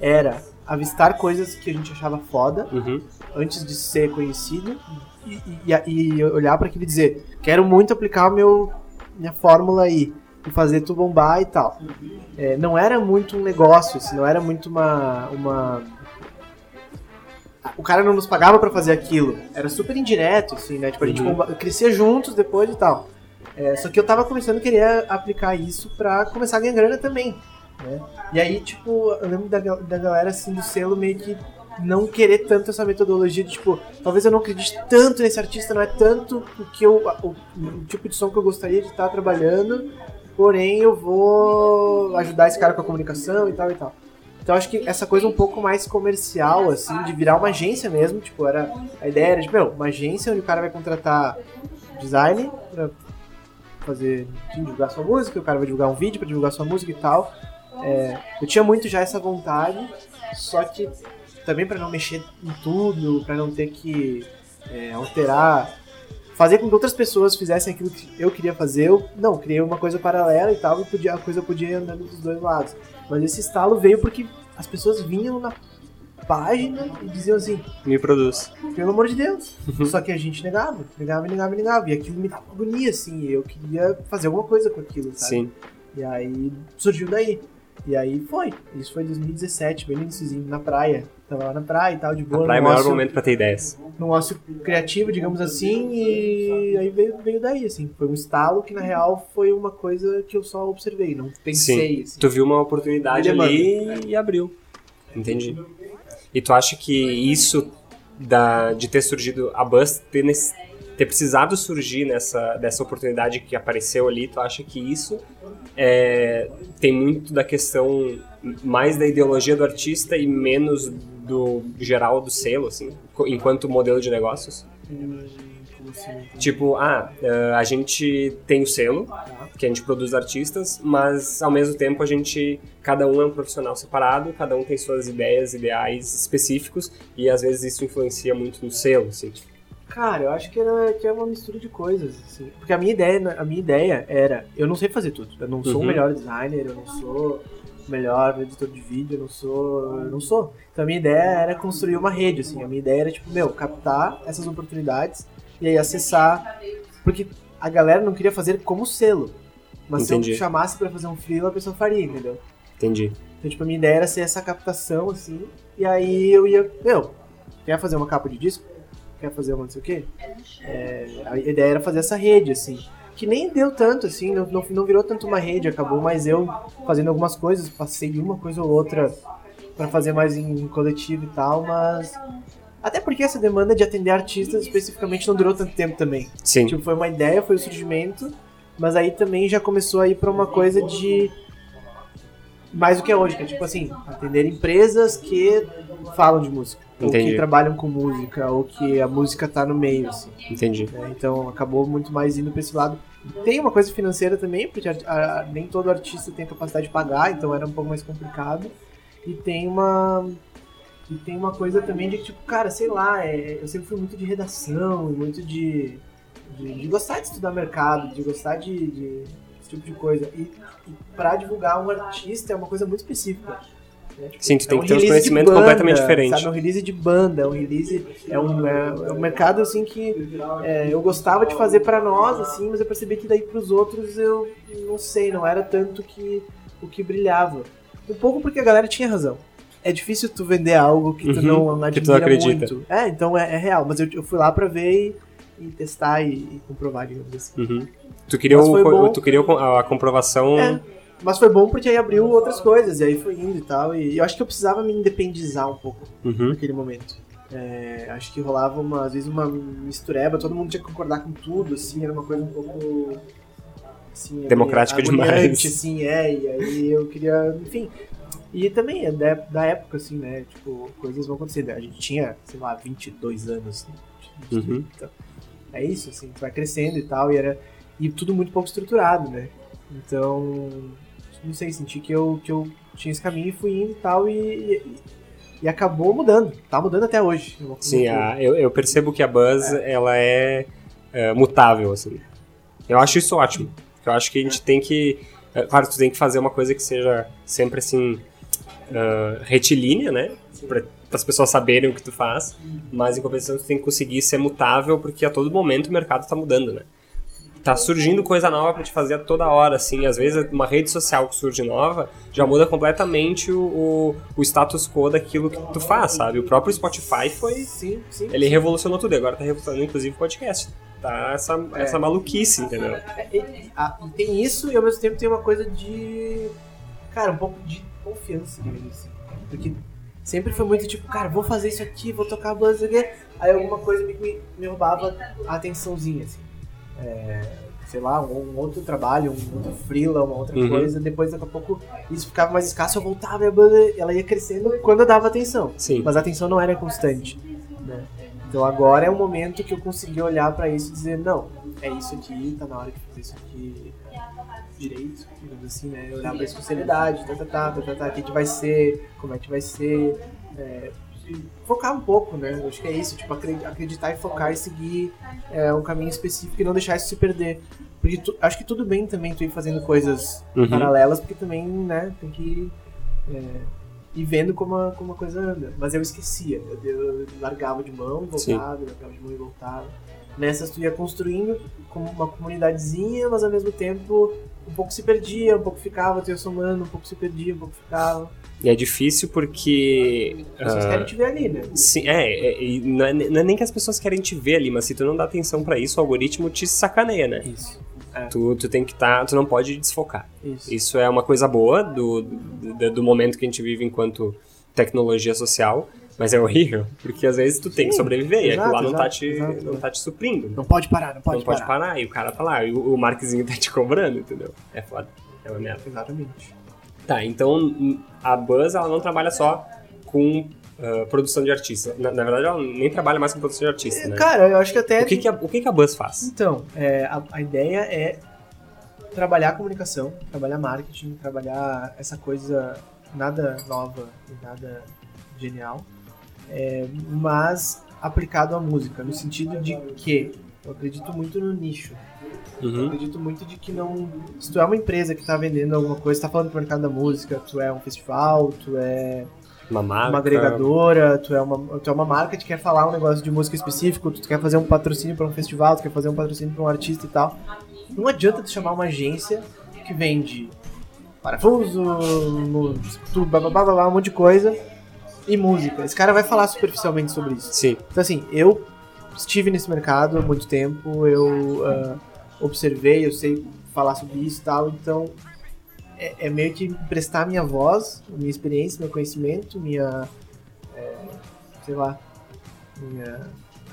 era avistar coisas que a gente achava foda Uhum. antes de ser conhecido e, e, e olhar para aquilo e dizer: quero muito aplicar o meu minha fórmula aí e fazer tu bombar e tal. É, não era muito um negócio, assim, não era muito uma, uma o cara não nos pagava para fazer aquilo. Era super indireto, assim, né? Tipo, a gente Uhum. crescia juntos depois e tal. É, só que eu tava começando a querer aplicar isso pra começar a ganhar grana também. Né? E aí, tipo, eu lembro da, da galera assim do selo meio que não querer tanto essa metodologia de tipo, talvez eu não acredite tanto nesse artista, não é tanto o que eu. o, o tipo de som que eu gostaria de estar trabalhando, porém eu vou ajudar esse cara com a comunicação e tal e tal. Então acho que essa coisa um pouco mais comercial, assim, de virar uma agência mesmo, tipo, era. A ideia era de, meu, uma agência onde o cara vai contratar design pra fazer, divulgar sua música, o cara vai divulgar um vídeo pra divulgar sua música e tal. É, eu tinha muito já essa vontade, só que também pra não mexer em tudo, pra não ter que é, alterar, fazer com que outras pessoas fizessem aquilo que eu queria fazer, eu não, criei uma coisa paralela e tal, e podia, a coisa podia ir andando dos dois lados. Mas esse estalo veio porque as pessoas vinham na página e diziam assim, Me produz. pelo amor de Deus. Só que a gente negava, negava, negava, negava. E aquilo me agonia, assim. e Eu queria fazer alguma coisa com aquilo, sabe? Sim. E aí surgiu daí. E aí foi. Isso foi em 2017, bem no na praia. Tava lá na praia e tal, de A boa. praia é o no ócio- momento pra ter ideias. num ócio criativo, digamos assim, e aí veio, veio daí, assim. Foi um estalo que, na real, foi uma coisa que eu só observei, não pensei, assim. Tu viu uma oportunidade ali e abriu. Entendi. E tu acha que isso da, de ter surgido a Buzz, ter, nesse- ter precisado surgir nessa, dessa oportunidade que apareceu ali, tu acha que isso é, tem muito da questão mais da ideologia do artista e menos do geral do selo, assim, enquanto modelo de negócios? Tipo, ah, eh, a gente tem o selo, que a gente produz artistas, mas ao mesmo tempo a gente, cada um é um profissional separado, cada um tem suas ideias, ideais específicos, e às vezes isso influencia muito no selo, assim. Cara, eu acho que, era, que é uma mistura de coisas, assim. Porque a minha ideia, a minha ideia era, eu não sei fazer tudo. Eu não sou Uhum. o melhor designer, eu não sou melhor editor de vídeo, eu não sou. Eu não sou. Então a minha ideia era construir uma rede, assim. A minha ideia era, tipo, meu, captar essas oportunidades e aí acessar. Porque a galera não queria fazer como selo. Mas se Entendi. eu chamasse pra fazer um freela, a pessoa faria, entendeu? Entendi. Então, tipo, a minha ideia era ser essa captação, assim, e aí eu ia, meu, quer fazer uma capa de disco? Quer fazer uma não sei o quê? É, a ideia era fazer essa rede, assim, que nem deu tanto, assim, não, não, não virou tanto uma rede, acabou mais eu fazendo algumas coisas, passei de uma coisa ou outra pra fazer mais em coletivo e tal, mas... Até porque essa demanda de atender artistas especificamente não durou tanto tempo também. Sim. Tipo, foi uma ideia, foi o surgimento, mas aí também já começou a ir pra uma coisa de mais do que é hoje, que é tipo assim, atender empresas que falam de música, ou Entendi. que trabalham com música, ou que a música tá no meio, assim. Entendi. né? Então acabou muito mais indo pra esse lado. Tem uma coisa financeira também, porque a- a- nem todo artista tem a capacidade de pagar, então era um pouco mais complicado. E tem uma. E tem uma coisa também de que, tipo, cara, sei lá, é, eu sempre fui muito de redação, muito de, de, de gostar de estudar mercado, de gostar de, de esse tipo de coisa. E, e pra divulgar um artista é uma coisa muito específica. Né? Tipo, Sim, tu tem é que ter de conhecimentos completamente diferentes. É um release de banda, é um release. É um, é, é um mercado assim que é, eu gostava de fazer pra nós, assim, mas eu percebi que daí pros outros eu não sei, não era tanto que o que brilhava. Um pouco porque a galera tinha razão. É difícil tu vender algo que tu Uhum, não admira que tu não acredita. muito. É, então é, é real, mas eu, eu fui lá pra ver e, e testar e, e comprovar, digamos assim. Uhum. Tu queria, o, tu queria a comprovação. É, mas foi bom porque aí abriu outras coisas, e aí foi indo e tal. E eu acho que eu precisava me independizar um pouco Uhum. naquele momento. É, acho que rolava uma, às vezes uma mistureba, todo mundo tinha que concordar com tudo, assim, era uma coisa um pouco. Assim, Democrática demais. assim, é, e aí eu queria, enfim. E também é da, da época, assim, né? Tipo, coisas vão acontecer. A gente tinha, sei lá, 22 anos. Né? Uhum. Então, é isso, assim, tu vai crescendo e tal, e era. E tudo muito pouco estruturado, né? Então, não sei, senti que eu, que eu tinha esse caminho e fui indo e tal, e, e, e acabou mudando. Tá mudando até hoje. É coisa Sim, a- eu, eu percebo que a Buzz, ela é é, mutável, assim. Eu acho isso ótimo. Eu acho que a gente tem que. é, claro, tu tem que fazer uma coisa que seja sempre assim. ah, retilínea, né? Para as pessoas saberem o que tu faz. Mas em compensação, tu tem que conseguir ser mutável, porque a todo momento o mercado tá mudando, né? Tá surgindo coisa nova pra te fazer a toda hora, assim. Às vezes, uma rede social que surge nova já muda completamente o, o, o status quo daquilo que tu faz, sabe? O próprio Spotify foi. Sim, sim. Ele revolucionou tudo, e agora tá revolucionando inclusive o podcast. Tá essa, essa maluquice, entendeu? É, e- a- e tem isso e ao mesmo tempo tem uma coisa de. Cara, um pouco de confiança, digamos assim. Porque sempre foi muito tipo, cara, vou fazer isso aqui, vou tocar buzz aqui. Aí alguma coisa me, me, me roubava a atençãozinha, assim. É, sei lá, um, um outro trabalho, um outro freela, uma outra Uhum. coisa. Depois, daqui a pouco, isso ficava mais escasso, eu voltava e a banda ela ia crescendo quando eu dava atenção. Sim. Mas a atenção não era constante. Né? Então agora é o momento que eu consegui olhar pra isso e dizer, não, é isso aqui, tá na hora de fazer isso aqui direito, digamos assim, né? Olhar pra seriedade, tá, tá, tá, tá, tá, tá, o que, que vai ser, como é que vai ser. é, e focar um pouco, né? Eu acho que é isso, tipo, acre- acreditar e focar e seguir é, um caminho específico e não deixar isso se perder. Porque tu- acho que tudo bem também tu ir fazendo coisas Uhum. paralelas, porque também, né, tem que é, ir vendo como a, como a coisa anda. Mas eu esquecia, eu, eu largava de mão e Sim. voltava, largava de mão e voltava. Nessas tu ia construindo como uma comunidadezinha, mas ao mesmo tempo um pouco se perdia, um pouco ficava, tu ia somando, um pouco se perdia, um pouco ficava. E é difícil porque. As pessoas ah, querem te ver ali, né? Sim, é, é, e não é, não é nem que as pessoas querem te ver ali, mas se tu não dá atenção pra isso, o algoritmo te sacaneia, né? Isso, Tu, tu tem que estar, tu não pode desfocar. isso. Isso é uma coisa boa do, do, do momento que a gente vive enquanto tecnologia social, mas é horrível, porque às vezes tu tem que Sim, sobreviver e exato, aquilo lá não, tá exato, te, exato. não tá te suprindo. Não pode parar, não pode não pode parar. parar, e o cara tá lá, e o, o Marquezinho tá te cobrando, entendeu? É foda, é uma merda. Exatamente. Tá, então a Buzz ela não trabalha só com ah, produção de artista. Na, na verdade, ela nem trabalha mais com produção de artista, né? Cara, eu acho que até. O que, que, a, o que, que a Buzz faz? Então, é, a, a ideia é trabalhar comunicação, trabalhar marketing, trabalhar essa coisa nada nova e nada genial, é, mas aplicado à música, no sentido de que eu acredito muito no nicho. Eu Uhum. acredito muito de que não. Se tu é uma empresa que tá vendendo alguma coisa, tá falando pro mercado da música, tu é um festival, tu é Uma marca. uma agregadora, tu é uma, tu é uma marca que quer falar um negócio de música específico, tu quer fazer um patrocínio para um festival, tu quer fazer um patrocínio para um artista e tal. Não adianta tu chamar uma agência que vende parafuso, tudo, blá, blá, blá, blá, um monte de coisa e música. Esse cara vai falar superficialmente sobre isso. Sim, Então assim, eu estive nesse mercado há muito tempo, eu ah, observei, eu sei falar sobre isso e tal, então é, é meio que prestar minha voz, minha experiência, meu conhecimento, minha. é, sei lá. Minha.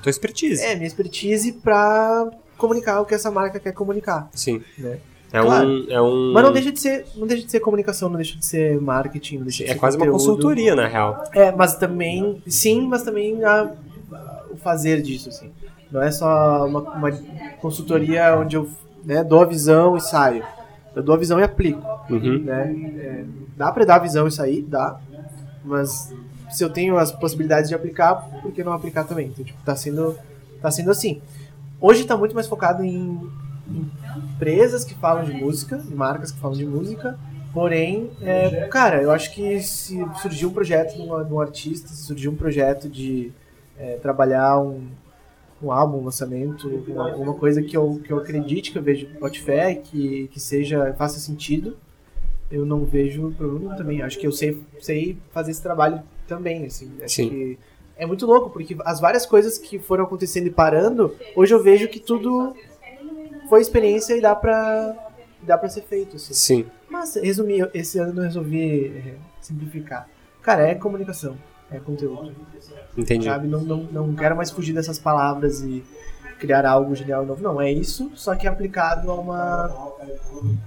tua expertise. É, minha expertise pra comunicar o que essa marca quer comunicar, Sim. né? É Claro. um. É um. Mas não deixa de ser, não deixa de ser comunicação, não deixa de ser marketing, de É ser quase uma conteúdo. consultoria, na real. É, mas também, sim, mas também a- a- o fazer disso, assim. Não é só uma, uma consultoria onde eu né, dou a visão e saio. Eu dou a visão e aplico, Uhum. né? É, dá pra dar a visão e sair? Dá. Mas se eu tenho as possibilidades de aplicar, por que não aplicar também? Então, tipo, tá sendo, tá sendo assim. Hoje tá muito mais focado em, em empresas que falam de música, em marcas que falam de música, Porém, é, cara, eu acho que se surgir um projeto de um, de um artista, se surgir um projeto de é, trabalhar um, um álbum, um lançamento, uma, alguma coisa que eu, que eu acredite, que eu vejo botifé, que, que seja, faça sentido, eu não vejo problema também. Acho que eu sei, sei fazer esse trabalho também, assim. Acho Sim. que é muito louco, porque as várias coisas que foram acontecendo e parando, hoje eu vejo que tudo foi experiência e dá pra, dá pra ser feito, assim. Sim. Mas, resumir, esse ano eu resolvi é, simplificar. Cara, é comunicação, é conteúdo. Entendi. Sabe? Não, não, não quero mais fugir dessas palavras e criar algo genial novo. Não, é isso, só que aplicado a, uma,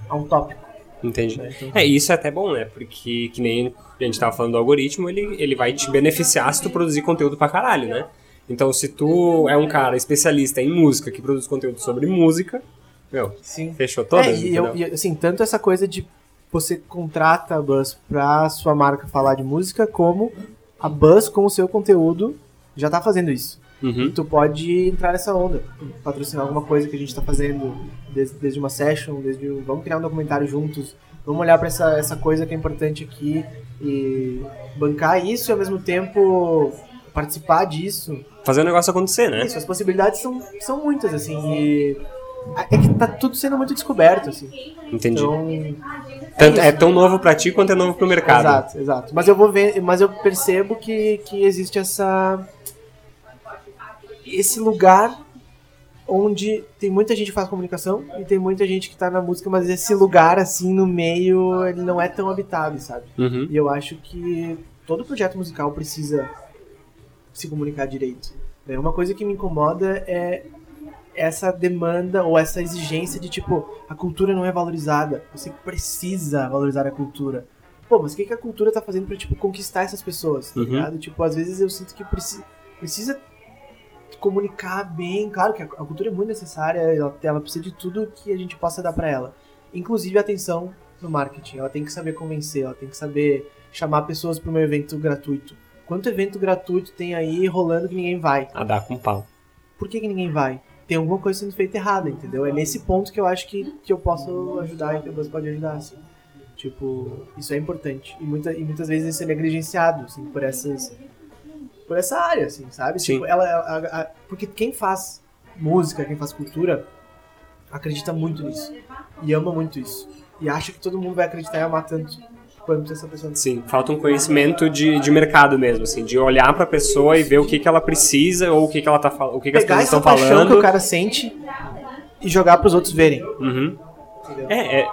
a um tópico. Entendi. né? Então, É, isso é até bom, né? Porque, que nem a gente tava falando do algoritmo, ele, ele vai te beneficiar se tu produzir conteúdo pra caralho, né? Então, se tu é um cara especialista em música, que produz conteúdo sobre música, meu, sim. fechou todas, É, e, eu, entendeu? e, assim, tanto essa coisa de você contrata a Buzz pra sua marca falar de música, como a Buzz com o seu conteúdo já tá fazendo isso. Uhum. E tu pode entrar nessa onda, patrocinar alguma coisa que a gente tá fazendo, desde, desde uma session, desde um- vamos criar um documentário juntos, vamos olhar pra essa, essa coisa que é importante aqui e bancar isso e ao mesmo tempo participar disso. Fazer o negócio acontecer, né? Isso, as possibilidades são, são muitas, assim, e é que tá tudo sendo muito descoberto, assim. Entendi. Então, Tanto- é tão novo pra ti quanto é novo pro mercado. Exato, exato. Mas eu vou ver, mas eu percebo que, que existe essa esse lugar onde tem muita gente que faz comunicação e tem muita gente que tá na música, mas esse lugar assim no meio, ele não é tão habitado, sabe? Uhum. E eu acho que todo projeto musical precisa se comunicar direito. né? Uma coisa que me incomoda é essa demanda ou essa exigência de tipo, a cultura não é valorizada. Você precisa valorizar a cultura. Pô, mas o que, que a cultura tá fazendo pra, tipo, conquistar essas pessoas, tá Uhum. ligado? Tipo, às vezes eu sinto que preci precisa comunicar bem. Claro que a, cultura é muito necessária, ela, ela precisa de tudo que a gente possa dar pra ela. Inclusive atenção no marketing. Ela tem que saber convencer, ela tem que saber chamar pessoas para um evento gratuito. Quanto evento gratuito tem aí rolando que ninguém vai? A dar com pau. Por que, que ninguém vai? Tem alguma coisa sendo feita errada, entendeu? É nesse ponto que eu acho que, que eu posso ajudar e que você pode ajudar, assim. Tipo, isso é importante. E, muita, e muitas vezes isso é negligenciado, assim, por essas. Por essa área, assim, sabe? Sim. Tipo, ela, a- a- porque quem faz música, quem faz cultura, acredita muito nisso. E ama muito isso. E acha que todo mundo vai acreditar e amar tanto quanto essa pessoa. Sim, falta um conhecimento de, de mercado mesmo, assim, de olhar pra pessoa e ver o que, que ela precisa ou o que, que ela tá falando, o que, que as Pegar pessoas estão falando. que o cara sente e jogar pros outros verem. Uhum. É, é.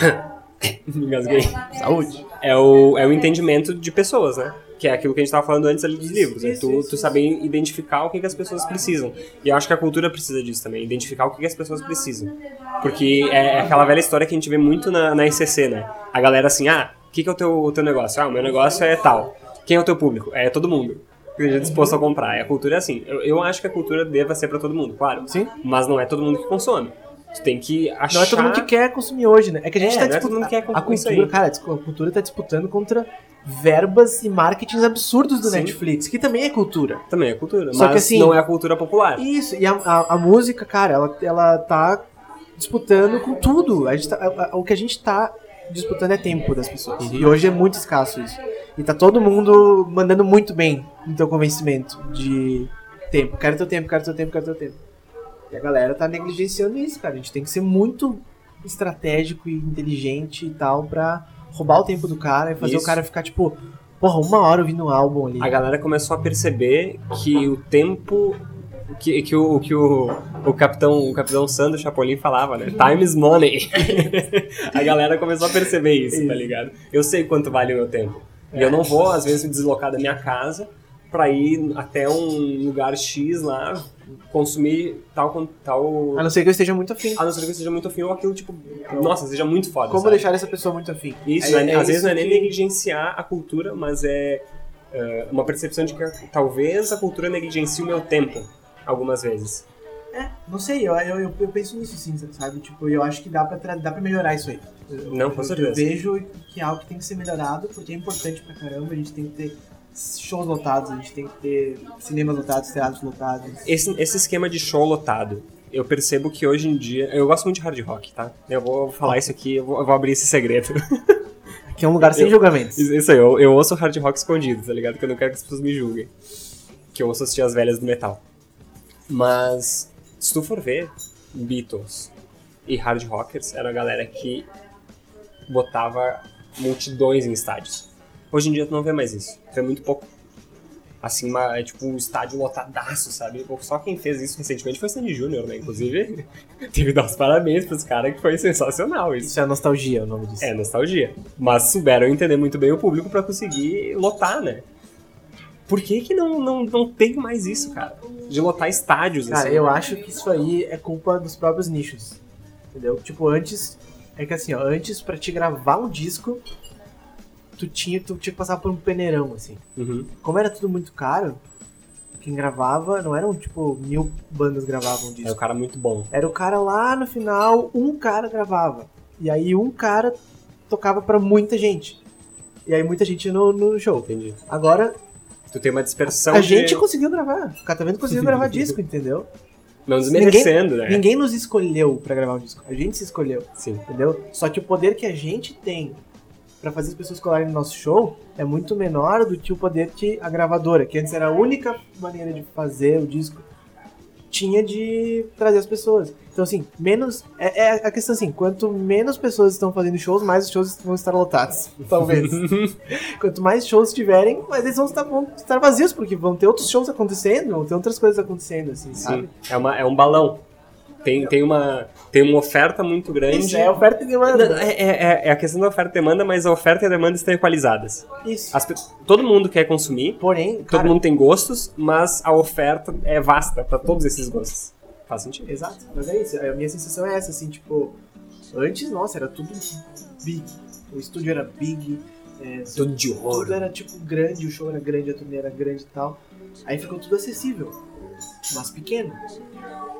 Engasguei. Saúde. É o, é o entendimento de pessoas, né? Que é aquilo que a gente tava falando antes ali dos Isso, livros. é isso, tu, isso, tu isso. saber identificar o que, que as pessoas precisam. E eu acho que a cultura precisa disso também, identificar o que, que as pessoas precisam. Porque é aquela velha história que a gente vê muito na, na ICC, né? A galera assim, ah, o que, que é o teu, o teu negócio? Ah, o meu negócio é tal. Quem é o teu público? É todo mundo. Que esteja disposto a comprar. E a cultura é assim. Eu, eu acho que a cultura deva ser pra todo mundo, claro. Sim. Mas não é todo mundo que consome. Tu tem que achar... Não é todo mundo que quer consumir hoje, né? É que a gente É, tá é disputando. que quer a cultura, cara, a cultura tá disputando contra verbas e marketings absurdos do Sim. Netflix, que também é cultura. Também é cultura, Só mas que assim- não é a cultura popular. Isso, e a, a, a música, cara, ela, ela tá disputando com tudo. A gente tá- a- o que a gente tá disputando é tempo das pessoas. Uhum. E hoje é muito escasso isso. E tá todo mundo mandando muito bem no teu convencimento de tempo. Quero teu tempo, quero teu tempo, quero teu tempo. E a galera tá negligenciando isso, cara. A gente tem que ser muito estratégico e inteligente e tal pra roubar o tempo do cara e fazer Isso. o cara ficar, tipo, porra, uma hora ouvindo um álbum ali. A galera começou a perceber que o tempo que, que, o, que o, o capitão o capitão Sandro Chapolin falava, né? Time is money. a galera começou a perceber isso, tá ligado? Eu sei quanto vale o meu tempo. E eu não vou, às vezes, me deslocar da minha casa pra ir até um lugar X lá, consumir tal, tal A não ser que eu esteja muito afim. a não ser que eu seja muito afim ou aquilo, tipo, nossa, seja muito foda. Como sabe? deixar essa pessoa muito afim? Isso, É- né? é às vezes isso não é nem que- negligenciar a cultura, mas é, é, uma percepção de que talvez a cultura negligencie o meu tempo, algumas vezes. Não sei, eu, eu, eu, eu penso nisso sim, sabe? Tipo, eu acho que dá pra, dá pra melhorar isso aí. Eu- Não, com certeza. Eu vejo que é algo que tem que ser melhorado, porque é importante pra caramba, a gente tem que ter shows lotados, a gente tem que ter cinemas lotados, teatros lotados. Esse, esse esquema de show lotado, eu percebo que hoje em dia. Eu gosto muito de hard rock, tá? Eu vou falar isso aqui, eu vou, eu vou abrir esse segredo. Que é um lugar sem Eu- julgamentos. Isso aí, eu, eu ouço hard rock escondido, tá ligado? Que eu não quero que as pessoas me julguem. Que eu ouço as tias velhas do metal. Mas, se tu for ver, Beatles e hard rockers era a galera que botava multidões em estádios. Hoje em dia tu não vê mais isso. Tu vê muito pouco. Assim, uma, é tipo um estádio lotadaço, sabe? Só quem fez isso recentemente foi Sandy Júnior, né? Inclusive, teve que dar os parabéns pros caras que foi sensacional isso. Isso é nostalgia, o nome disso. É, nostalgia. Mas souberam entender muito bem o público pra conseguir lotar, né? Por que que não, não, não tem mais isso, cara? De lotar estádios, Cara, assim. eu acho que isso aí é culpa dos próprios nichos. Entendeu? Tipo, antes. É que assim, ó, antes pra te gravar um disco, tu tinha, tu tinha que passar por um peneirão, assim. Uhum. Como era tudo muito caro, quem gravava, não eram tipo mil bandas gravavam um É o cara muito bom. Era o cara lá no final, um cara gravava. E aí um cara tocava pra muita gente. E aí muita gente no, no show. Entendi. Agora, Tu tem uma dispersão A de... gente conseguiu gravar. O Catavento conseguiu gravar disco, entendeu? Não desmerecendo, né? Ninguém nos escolheu pra gravar um disco. A gente se escolheu, Sim. entendeu? Só que o poder que a gente tem pra fazer as pessoas colarem no nosso show é muito menor do que o poder que a gravadora, que antes era a única maneira de fazer o disco, tinha de trazer as pessoas. Então, assim, menos. É, é a questão assim: quanto menos pessoas estão fazendo shows, mais os shows vão estar lotados. Talvez. quanto mais shows tiverem, mais eles vão estar, vão estar vazios, porque vão ter outros shows acontecendo, vão ter outras coisas acontecendo, assim, sabe? Sim. É, uma, é um balão. Tem, tem, uma, tem uma oferta muito grande. Isso é oferta e demanda. Não, é, é, é a questão da oferta e demanda, mas a oferta e a demanda estão equalizadas. Isso. As todo mundo quer consumir, Porém, todo cara, mundo tem gostos, mas a oferta é vasta para todos esses gostos. Faz sentido. Exato, mas é isso. A minha sensação é essa, assim, tipo, antes, nossa, era tudo big. O estúdio era big, é, Tudo de tudo era tipo grande, o show era grande, a turnê era grande e tal. Aí ficou tudo acessível, mas pequeno.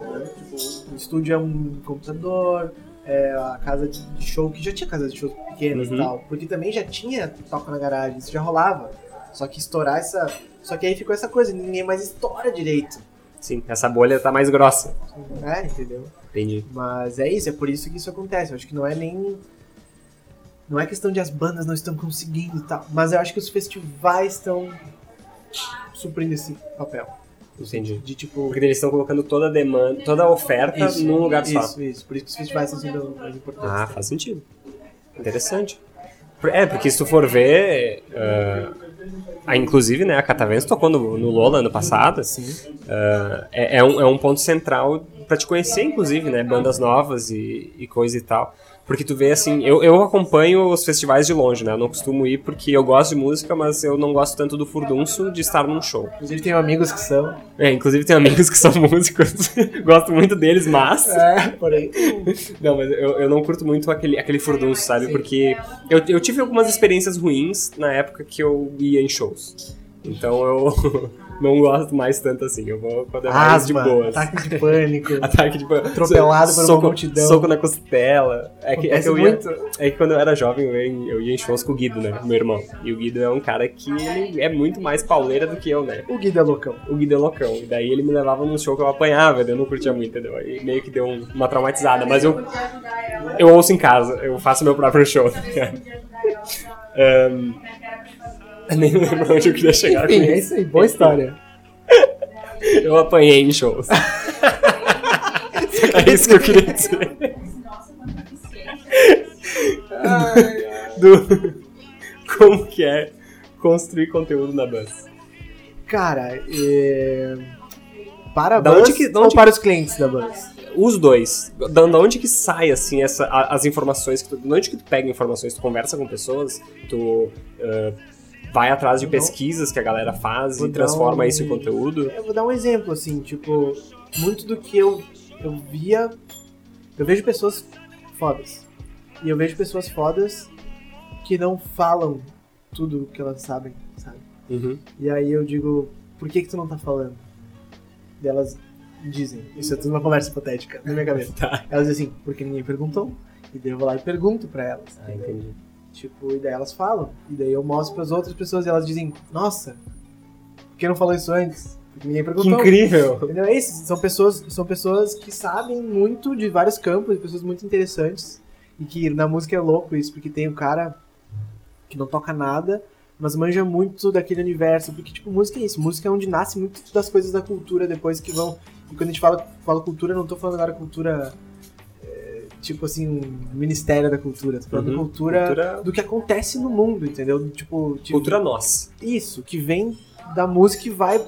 Né? Tipo, o estúdio é um computador, é a casa de show, que já tinha casas de shows pequenas Uhum. e tal. Porque também já tinha toca na garagem, isso já rolava. Só que estourar essa. Só que aí ficou essa coisa, ninguém mais estoura direito. Sim, essa bolha tá mais grossa. É, entendeu? Entendi. Mas é isso, é por isso que isso acontece. Eu acho que não é nem. Não é questão de as bandas não estão conseguindo e tal. Mas eu acho que os festivais estão suprindo esse papel. Entendi. De tipo. Porque eles estão colocando toda a demanda, toda a oferta Isso, num lugar só. Isso, isso. Por isso que os festivais estão sendo mais importantes. Ah, faz sentido. Interessante. É, porque se tu for ver. ah, inclusive, né, a Catavento tocou no, no Lola ano passado. Sim. Ah, é, é um, é um ponto central pra te conhecer, inclusive, né? Bandas novas e, e coisa e tal. Porque tu vê assim, eu, eu acompanho os festivais de longe, né? Eu não costumo ir porque eu gosto de música, mas eu não gosto tanto do furdunço de estar num show. Inclusive tenho amigos que são. É, inclusive tenho amigos que são músicos, gosto muito deles, mas. É, porém. Não, mas eu, eu não curto muito aquele, aquele furdunço, sabe? Porque eu, eu tive algumas experiências ruins na época que eu ia em shows. Então eu não gosto mais tanto assim. Eu vou quando é mais de boas. ataque de pânico. Ataque de pan- Atropelado por uma soco, multidão. Soco na costela. É que, é que eu ia, muito. é que quando eu era jovem eu ia, em- eu ia em shows com o Guido, né? Meu irmão. E o Guido é um cara que ele é muito mais pauleira do que eu, né? O Guido é loucão. O Guido é loucão. E daí ele me levava num show que eu apanhava, eu não curtia muito, entendeu? Aí meio que deu um- uma traumatizada. Mas eu, eu ouço em casa, eu faço meu próprio show. eu nem lembro onde eu queria chegar Enfim, com é isso. isso aí. Boa história. Eu apanhei em shows. é isso que eu queria dizer. Do, como que é construir conteúdo na Buzz? Cara, é... para a Da Buzz que- ou onde para os clientes da Buzz? Os dois. Da, da onde que sai, assim, essa, as informações? Que tu, da onde que tu pega informações? Tu conversa com pessoas? Tu ah, vai atrás de pesquisas que a galera faz Vou e transforma um- isso em conteúdo? Eu vou dar um exemplo, assim, tipo, muito do que eu, eu via. Eu vejo pessoas fodas. E eu vejo pessoas fodas que não falam tudo o que elas sabem, sabe? Uhum. E aí eu digo, por que que tu não tá falando? E elas dizem, isso é tudo uma conversa hipotética na minha cabeça. Tá. Elas dizem assim, porque ninguém perguntou. E daí eu vou lá e pergunto pra elas. Ah, entendi. Tipo, e daí elas falam. E daí eu mostro pras outras pessoas e elas dizem, nossa, por que não falou isso antes? Porque ninguém Que perguntou. incrível! Entendeu? É isso. São pessoas, são pessoas que sabem muito de vários campos, pessoas muito interessantes. E que na música é louco isso, porque tem um cara que não toca nada, mas manja muito daquele universo. Porque, tipo, música é isso. Música é onde nasce muito das coisas da cultura depois que vão. E quando a gente fala, fala cultura, eu não tô falando agora cultura. Tipo assim, ministério da cultura. Tô falando Uhum. cultura, Cultura- do que acontece no mundo, entendeu? Tipo, tipo Cultura nossa. isso, que vem da música e vai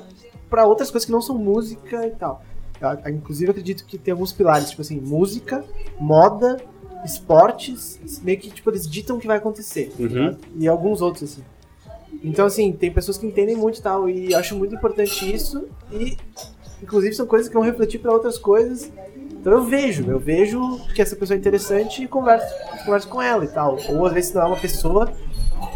pra outras coisas que não são música e tal. Eu, inclusive, acredito que tem alguns pilares, tipo assim, música, moda, esportes, meio que, tipo, eles ditam o que vai acontecer. tá Uhum. E alguns outros, assim. Então, assim, tem pessoas que entendem muito e tal, e eu acho muito importante isso, e, inclusive, são coisas que vão refletir pra outras coisas. Então eu vejo, eu vejo que essa pessoa é interessante e converso, converso com ela e tal. Ou às vezes não é uma pessoa,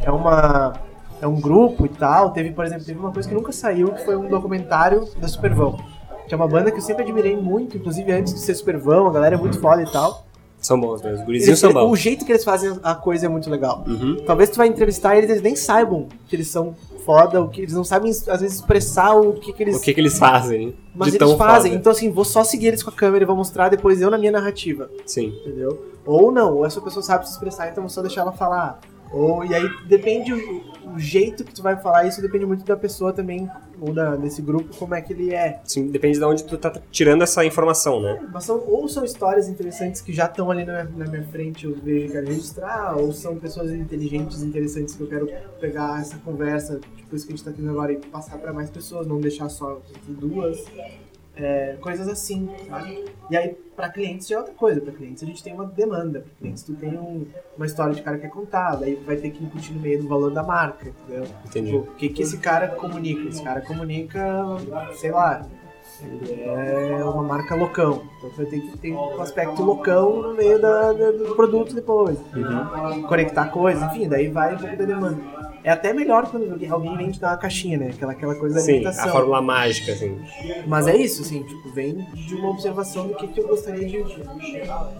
é uma é um grupo e tal. Teve, por exemplo, teve uma coisa que nunca saiu, que foi um documentário da Supervão. Que é uma banda que eu sempre admirei muito, inclusive antes de ser Supervão, a galera é muito foda e tal. São bons mesmo. Os gurizinhos Eles- são bons. o jeito que eles fazem a coisa é muito legal. Uhum. Talvez tu vai entrevistar eles, eles nem saibam que eles são foda, o que eles não sabem às vezes expressar o que, que eles O que, que eles fazem? mas eles fazem. foda. Então assim, vou só seguir eles com a câmera e vou mostrar depois eu na minha narrativa, Sim. entendeu? Ou não, ou essa pessoa sabe se expressar, então vou só deixar ela falar. Ou e aí depende o, o jeito que tu vai falar, isso depende muito da pessoa também ou da, desse grupo como é que ele é. Sim, depende de onde tu tá tirando essa informação, né? Mas são, ou são histórias interessantes que já estão ali na minha, na minha frente, eu vejo e quero registrar, ou são pessoas inteligentes, interessantes que eu quero pegar essa conversa, tipo isso que a gente tá tendo agora, e passar para mais pessoas, não deixar só entre duas. É, coisas assim, sabe? E aí, para clientes é outra coisa. Para clientes a gente tem uma demanda. Para clientes tu tem um- uma história de cara que é contada, aí vai ter que incutir no meio do valor da marca, entendeu? Entendi. Tipo, o que, que esse cara comunica? Esse cara comunica, sei lá, ele é uma marca loucão. Então você vai ter que ter um aspecto loucão no meio da- da- do produto depois. Conectar coisas, enfim, daí vai um pouco da demanda. É até melhor quando alguém- vem te dar uma caixinha, né? Aquela, aquela coisa da Sim, a fórmula mágica, assim. Mas é isso, assim, tipo, vem de uma observação do que, que eu gostaria de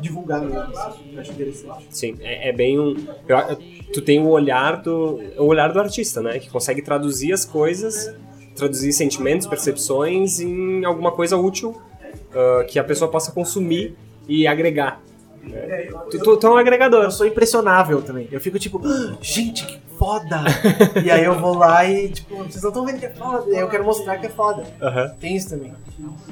divulgar mesmo, assim, eu acho interessante. Sim, é, é bem um. eu- tu tem o olhar do. O olhar do artista, né? Que consegue traduzir as coisas, traduzir sentimentos, percepções em alguma coisa útil ah, que a pessoa possa consumir e agregar. É, Tu, tu, tu é um agregador. eu sou impressionável também. Eu fico tipo, "Ah, gente, que foda! e aí eu vou lá e, tipo, vocês não estão vendo que é foda. E aí eu quero mostrar que é foda. Aham. Tem isso também.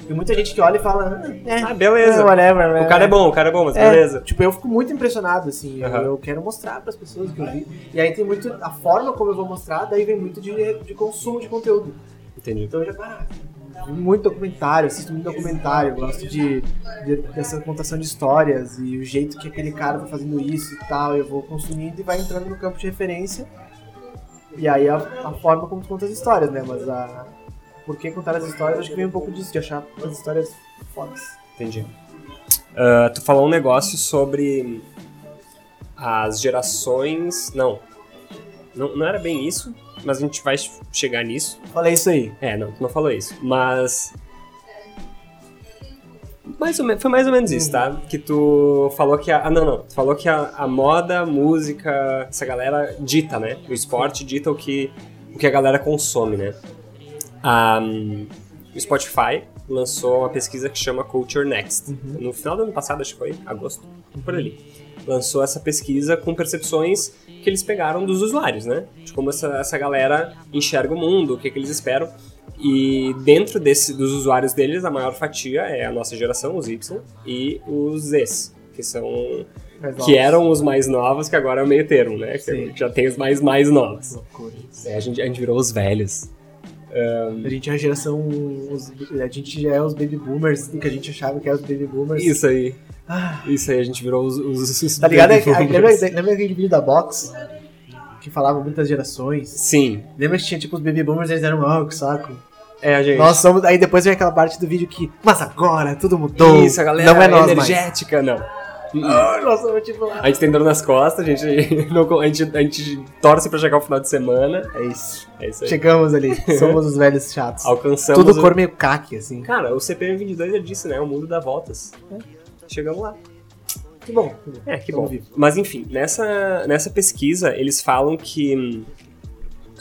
Tem muita gente que olha e fala, é, Ah, beleza. é, whatever, O cara é bom, o cara é bom, mas É, beleza. Tipo, eu fico muito impressionado, assim. eu- Aham. Eu, quero mostrar pras pessoas o que eu vi. E aí tem muito. A forma como eu vou mostrar, daí vem muito de, de consumo de conteúdo. Entendi. Então eu já. Ah, muito documentário, assisto muito documentário, gosto de, de- dessa contação de histórias e o jeito que aquele cara tá fazendo isso e tal. Eu vou consumindo e vai entrando no campo de referência. E aí a, a forma como tu conta as histórias, né? Mas a. Por que contar as histórias? Acho que vem um pouco disso, de achar as histórias fodas. Entendi. Ah, tu falou um negócio sobre as gerações. Não. não. Não era bem isso, mas a gente vai chegar nisso. Falei isso aí. É, não, tu não falou isso. Mas. Mais ou foi mais ou menos isso, tá? Que tu falou que a. Ah, não, não. Tu falou que a, a moda, a música, essa galera dita, né? O esporte dita o que, o que a galera consome, né? Ah, o Spotify lançou uma pesquisa que chama Culture Next. No final do ano passado, acho que foi, agosto, por ali. Lançou essa pesquisa com percepções que eles pegaram dos usuários, né? De como essa, essa galera enxerga o mundo, o que, que eles esperam. E dentro desse, dos usuários deles, a maior fatia é a nossa geração, os Y, e os Zs, que são que eram os mais novos, que agora é o meio termo, né? Já tem os mais mais novos. Loucura. É, a, gente, a gente virou os velhos. A gente é a geração. os- a gente já é os baby boomers do que a gente achava que era os baby boomers. Isso aí. Ah, Isso aí, a gente virou os. os, os tá ligado? baby Lembra, boomers. lembra aquele vídeo da Box? Que falava muitas gerações? Sim. Lembra que tinha tipo os baby boomers eles eram, ah, que saco. É, a gente. Nós somos. Aí depois vem aquela parte do vídeo que. Mas agora tudo mudou. Isso, a galera Não é nós mais. energética, não. Ah, nós somos tipo. A gente tem dor nas costas, a gente, não- a gente, a gente torce pra chegar o final de semana. É isso. É isso aí. Chegamos ali. Somos os velhos chatos. Alcançamos. Tudo o- cor meio caque, assim. Cara, o CPM22 já disse, né? O mundo dá voltas. Chegamos lá. Que bom. que bom. É, que bom. vivo. Mas enfim, nessa, nessa pesquisa, eles falam que. hum,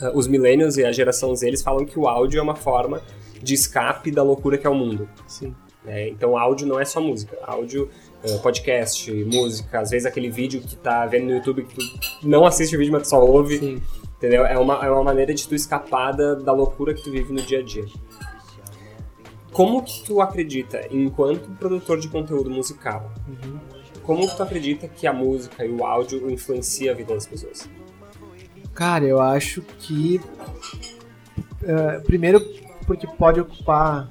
ah, os millennials e a geração Z, eles falam que o áudio é uma forma de escape da loucura que é o mundo. Sim. né? Então, áudio não é só música. Áudio, eh, podcast, música, às vezes aquele vídeo que tá vendo no YouTube que tu não assiste o vídeo, mas tu só ouve, Sim. entendeu? É uma, é uma maneira de tu escapar da, da loucura que tu vive no dia a dia. Como que tu acredita, enquanto produtor de conteúdo musical, Uhum. Como que tu acredita que a música e o áudio influencia a vida das pessoas? Cara, eu acho que. eh, primeiro, porque pode ocupar.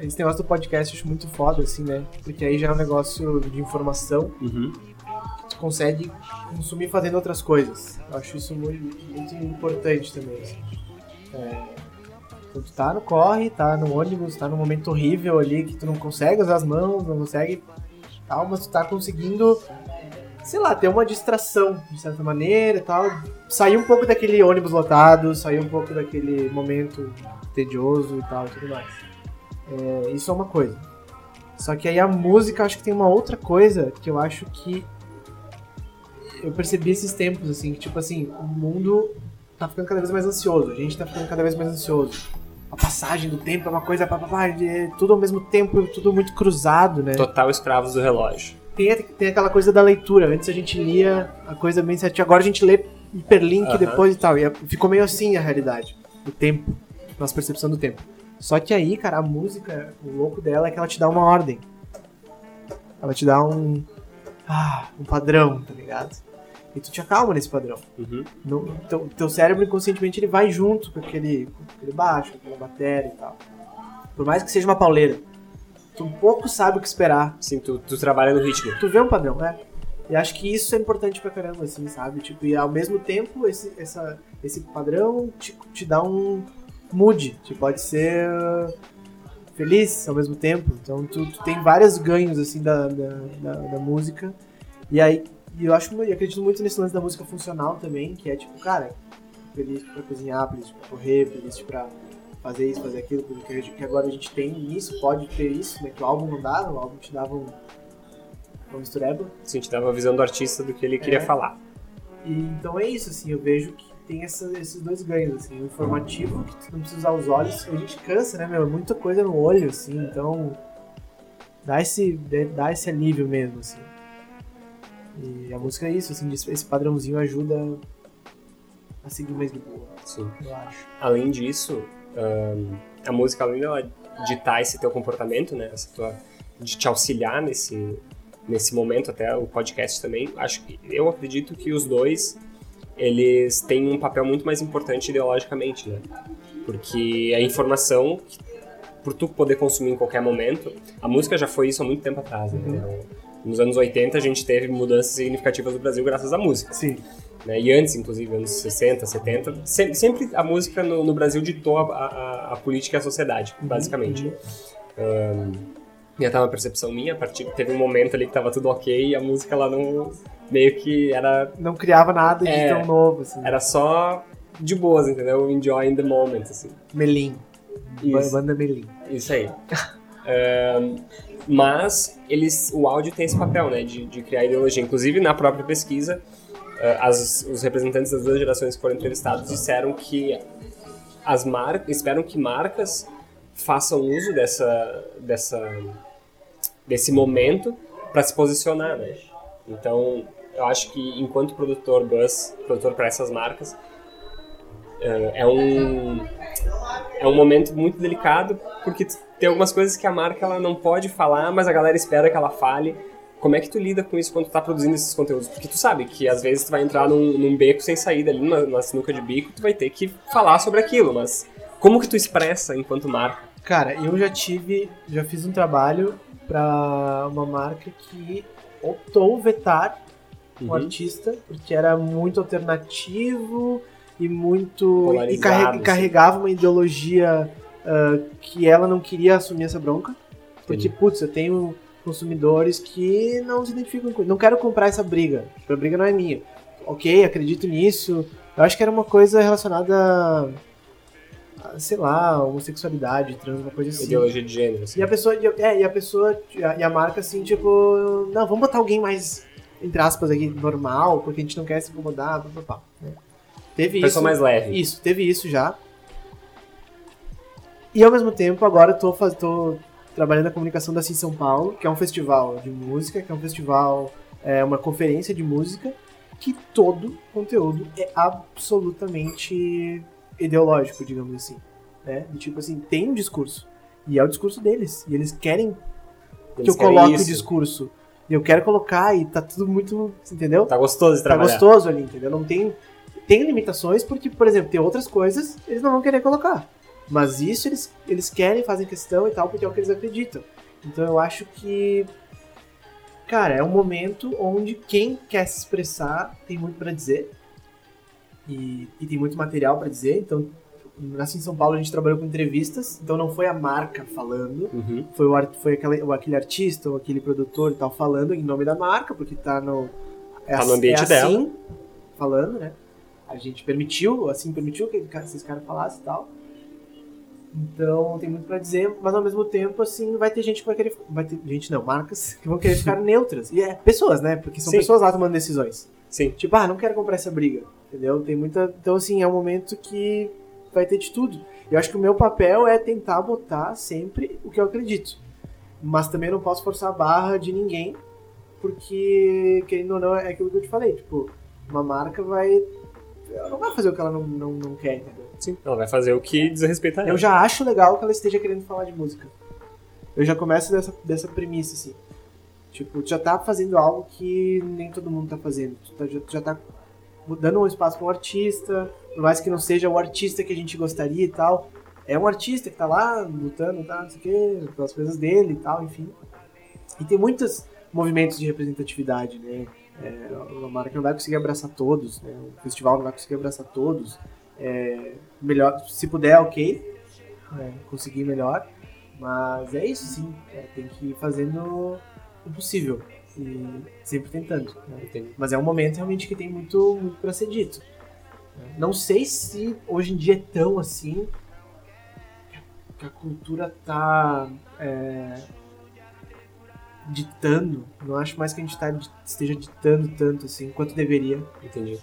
Esse negócio do podcast eu acho muito foda, assim, né? Porque aí já é um negócio de informação Uhum. que tu consegue consumir fazendo outras coisas. Eu acho isso muito, muito importante também. assim. É, então tu tá no corre, tá no ônibus, tá num momento horrível ali que tu não consegue usar as mãos, não consegue tal, mas tu tá conseguindo, sei lá, ter uma distração de certa maneira e tal. Sair um pouco daquele ônibus lotado, sair um pouco daquele momento tedioso e tal tudo mais. É, isso é uma coisa. Só que aí a música, acho que tem uma outra coisa que eu acho que eu percebi esses tempos, assim, que tipo assim, o mundo tá ficando cada vez mais ansioso, a gente tá ficando cada vez mais ansioso. A passagem do tempo é uma coisa, pá, pá, pá, é tudo ao mesmo tempo, tudo muito cruzado, né? Total escravos do relógio. Tem, tem aquela coisa da leitura, antes a gente lia a coisa bem certinha, agora a gente lê hiperlink Aham. depois e tal, e é- ficou meio assim a realidade, o tempo, nossa percepção do tempo. Só que aí, cara, a música, o louco dela é que ela te dá uma ordem. Ela te dá um. Ah, um padrão, tá ligado? E tu te acalma nesse padrão. Uhum. No, teu, teu cérebro inconscientemente ele vai junto com aquele, com aquele baixo, com aquela bateria e tal. Por mais que seja uma pauleira, tu um pouco sabe o que esperar. Sim, tu, tu trabalha no ritmo. Tu vê um padrão, né? E acho que isso é importante pra caramba, assim, sabe? Tipo, e ao mesmo tempo, esse, essa, esse padrão te, te dá um mood. Te pode ser feliz ao mesmo tempo. Então, tu, tu tem vários ganhos, assim, da, da, da, da música. E aí, e eu acho, eu acredito muito nesse lance da música funcional também, que é tipo, cara, playlist pra cozinhar, playlist pra correr, playlist pra fazer isso, fazer aquilo, porque que agora a gente tem isso, pode ter isso, né? Que o álbum não dava, o álbum te dava um, uma mistureba. Sim, te dava a visão do artista do que ele queria É. falar. E, então é isso, assim, eu vejo que tem essa- esses dois ganhos, assim, o informativo, que tu não precisa usar os olhos, a gente cansa, né, meu, muita coisa no olho, assim, então dá esse, dá esse alívio mesmo, assim. E a música é isso, assim, esse padrãozinho ajuda a seguir mais de boa, Sim. eu acho. Além disso, ahn, a música, além dela ditar esse teu comportamento, né? Essa tua, de te auxiliar nesse, nesse momento, até o podcast também, acho que eu acredito que os dois eles têm um papel muito mais importante ideologicamente, né? Porque a informação, por tu poder consumir em qualquer momento, a música já foi isso há muito tempo atrás, né? Nos anos 80 a gente teve mudanças significativas no Brasil graças à música Sim, né? E antes, inclusive, anos 60, 70, sempre, sempre a música no, no Brasil ditou a, a, a política e a sociedade, basicamente. Ahn, e até uma percepção minha, a partir teve um momento ali que tava tudo ok e a música ela não meio que era não criava nada de É. tão novo, assim, era só de boas, entendeu? Enjoy in the moment, assim. Melim, Isso. banda Melim. Isso aí. Mas eles, o áudio tem esse papel, né, de, de criar ideologia. Inclusive na própria pesquisa, ah, as- os representantes das duas gerações que foram entrevistados disseram que as marcas esperam que marcas façam uso dessa, dessa desse momento para se posicionar, né? Então, eu acho que enquanto produtor buzz, produtor para essas marcas, é um é um momento muito delicado porque tem algumas coisas que a marca ela não pode falar, mas a galera espera que ela fale. Como é que tu lida com isso quando tu tá produzindo esses conteúdos? Porque tu sabe que às vezes tu vai entrar num, num beco sem saída ali, numa, numa sinuca de bico, tu vai ter que falar sobre aquilo, mas como que tu expressa enquanto marca? Cara, eu já tive, já fiz um trabalho pra uma marca que optou vetar um Uhum. artista porque era muito alternativo e muito e, carre- e assim. carregava uma ideologia ah, que ela não queria assumir essa bronca porque Entendi. putz eu tenho consumidores que não se identificam com não quero comprar essa briga a briga não é minha ok acredito nisso eu acho que era uma coisa relacionada a, sei lá homossexualidade trans uma coisa assim Ideologia de gênero. Assim. e a pessoa, e a- é, e a pessoa, e a, marca assim, tipo, não, vamos botar alguém mais, entre aspas, aqui, normal, porque a gente não quer se incomodar, blá, blá, blá, né? Teve Pessoa isso. mais leve. Isso, teve isso já. E ao mesmo tempo, agora eu tô, faz, tô trabalhando a comunicação da Sim São Paulo, que é um festival de música, que é um festival, é uma conferência de música, que todo conteúdo é absolutamente ideológico, digamos assim. Né? E, tipo assim, tem um discurso. E é o discurso deles. E eles querem que Eles eu querem coloque isso. o discurso. E eu quero colocar e tá tudo muito. Entendeu? Tá gostoso de Tá trabalhar. gostoso ali, entendeu? Não tem. Tem limitações porque, por exemplo, tem outras coisas eles não vão querer colocar. Mas isso eles, eles querem, fazem questão e tal, porque é o que eles acreditam. Então eu acho que. Cara, é um momento onde quem quer se expressar tem muito pra dizer. E, e tem muito material pra dizer. Então, assim, em São Paulo a gente trabalhou com entrevistas. Então não foi a marca falando Uhum. foi, o, foi aquele, aquele artista ou aquele produtor e tal falando em nome da marca, porque tá no. É, Tá no ambiente é dela. assim, falando, né? A gente permitiu, assim, permitiu que esses caras falassem e tal. Então tem muito pra dizer, mas ao mesmo tempo, assim, vai ter gente que vai querer. Vai ter gente não, marcas que vão querer ficar neutras. E é pessoas, né? Porque são Sim. pessoas lá tomando decisões. Sim. Tipo, ah, não quero comprar essa briga. Entendeu? Tem muita. Então, assim, é um momento que vai ter de tudo. Eu acho que o meu papel é tentar botar sempre o que eu acredito. Mas também não posso forçar a barra de ninguém, porque, querendo ou não, é aquilo que eu te falei. Tipo, uma marca vai. Ela não vai fazer o que ela não, não, não quer, entendeu? Sim. Ela vai fazer o que diz respeito a ela. Eu já acho legal que ela esteja querendo falar de música. Eu já começo dessa, dessa premissa, assim. Tipo, tu já tá fazendo algo que nem todo mundo tá fazendo. Tu, tá, já, já tá dando um espaço pra um artista, por mais que não seja o artista que a gente gostaria e tal. É um artista que tá lá lutando, tá, não sei o quê, pelas coisas dele e tal, enfim. E tem muitos movimentos de representatividade, né? É, uma marca não vai conseguir abraçar todos, né? O festival não vai conseguir abraçar todos. É, melhor, se puder, ok. É, conseguir melhor. Mas é isso, sim. É, tem que ir fazendo o possível. E sempre tentando. né? Mas é um momento realmente que tem muito, muito pra ser dito. Não sei se hoje em dia é tão assim que a cultura tá é, ditando. Não acho mais que a gente tá, esteja ditando tanto assim quanto deveria. Entendi.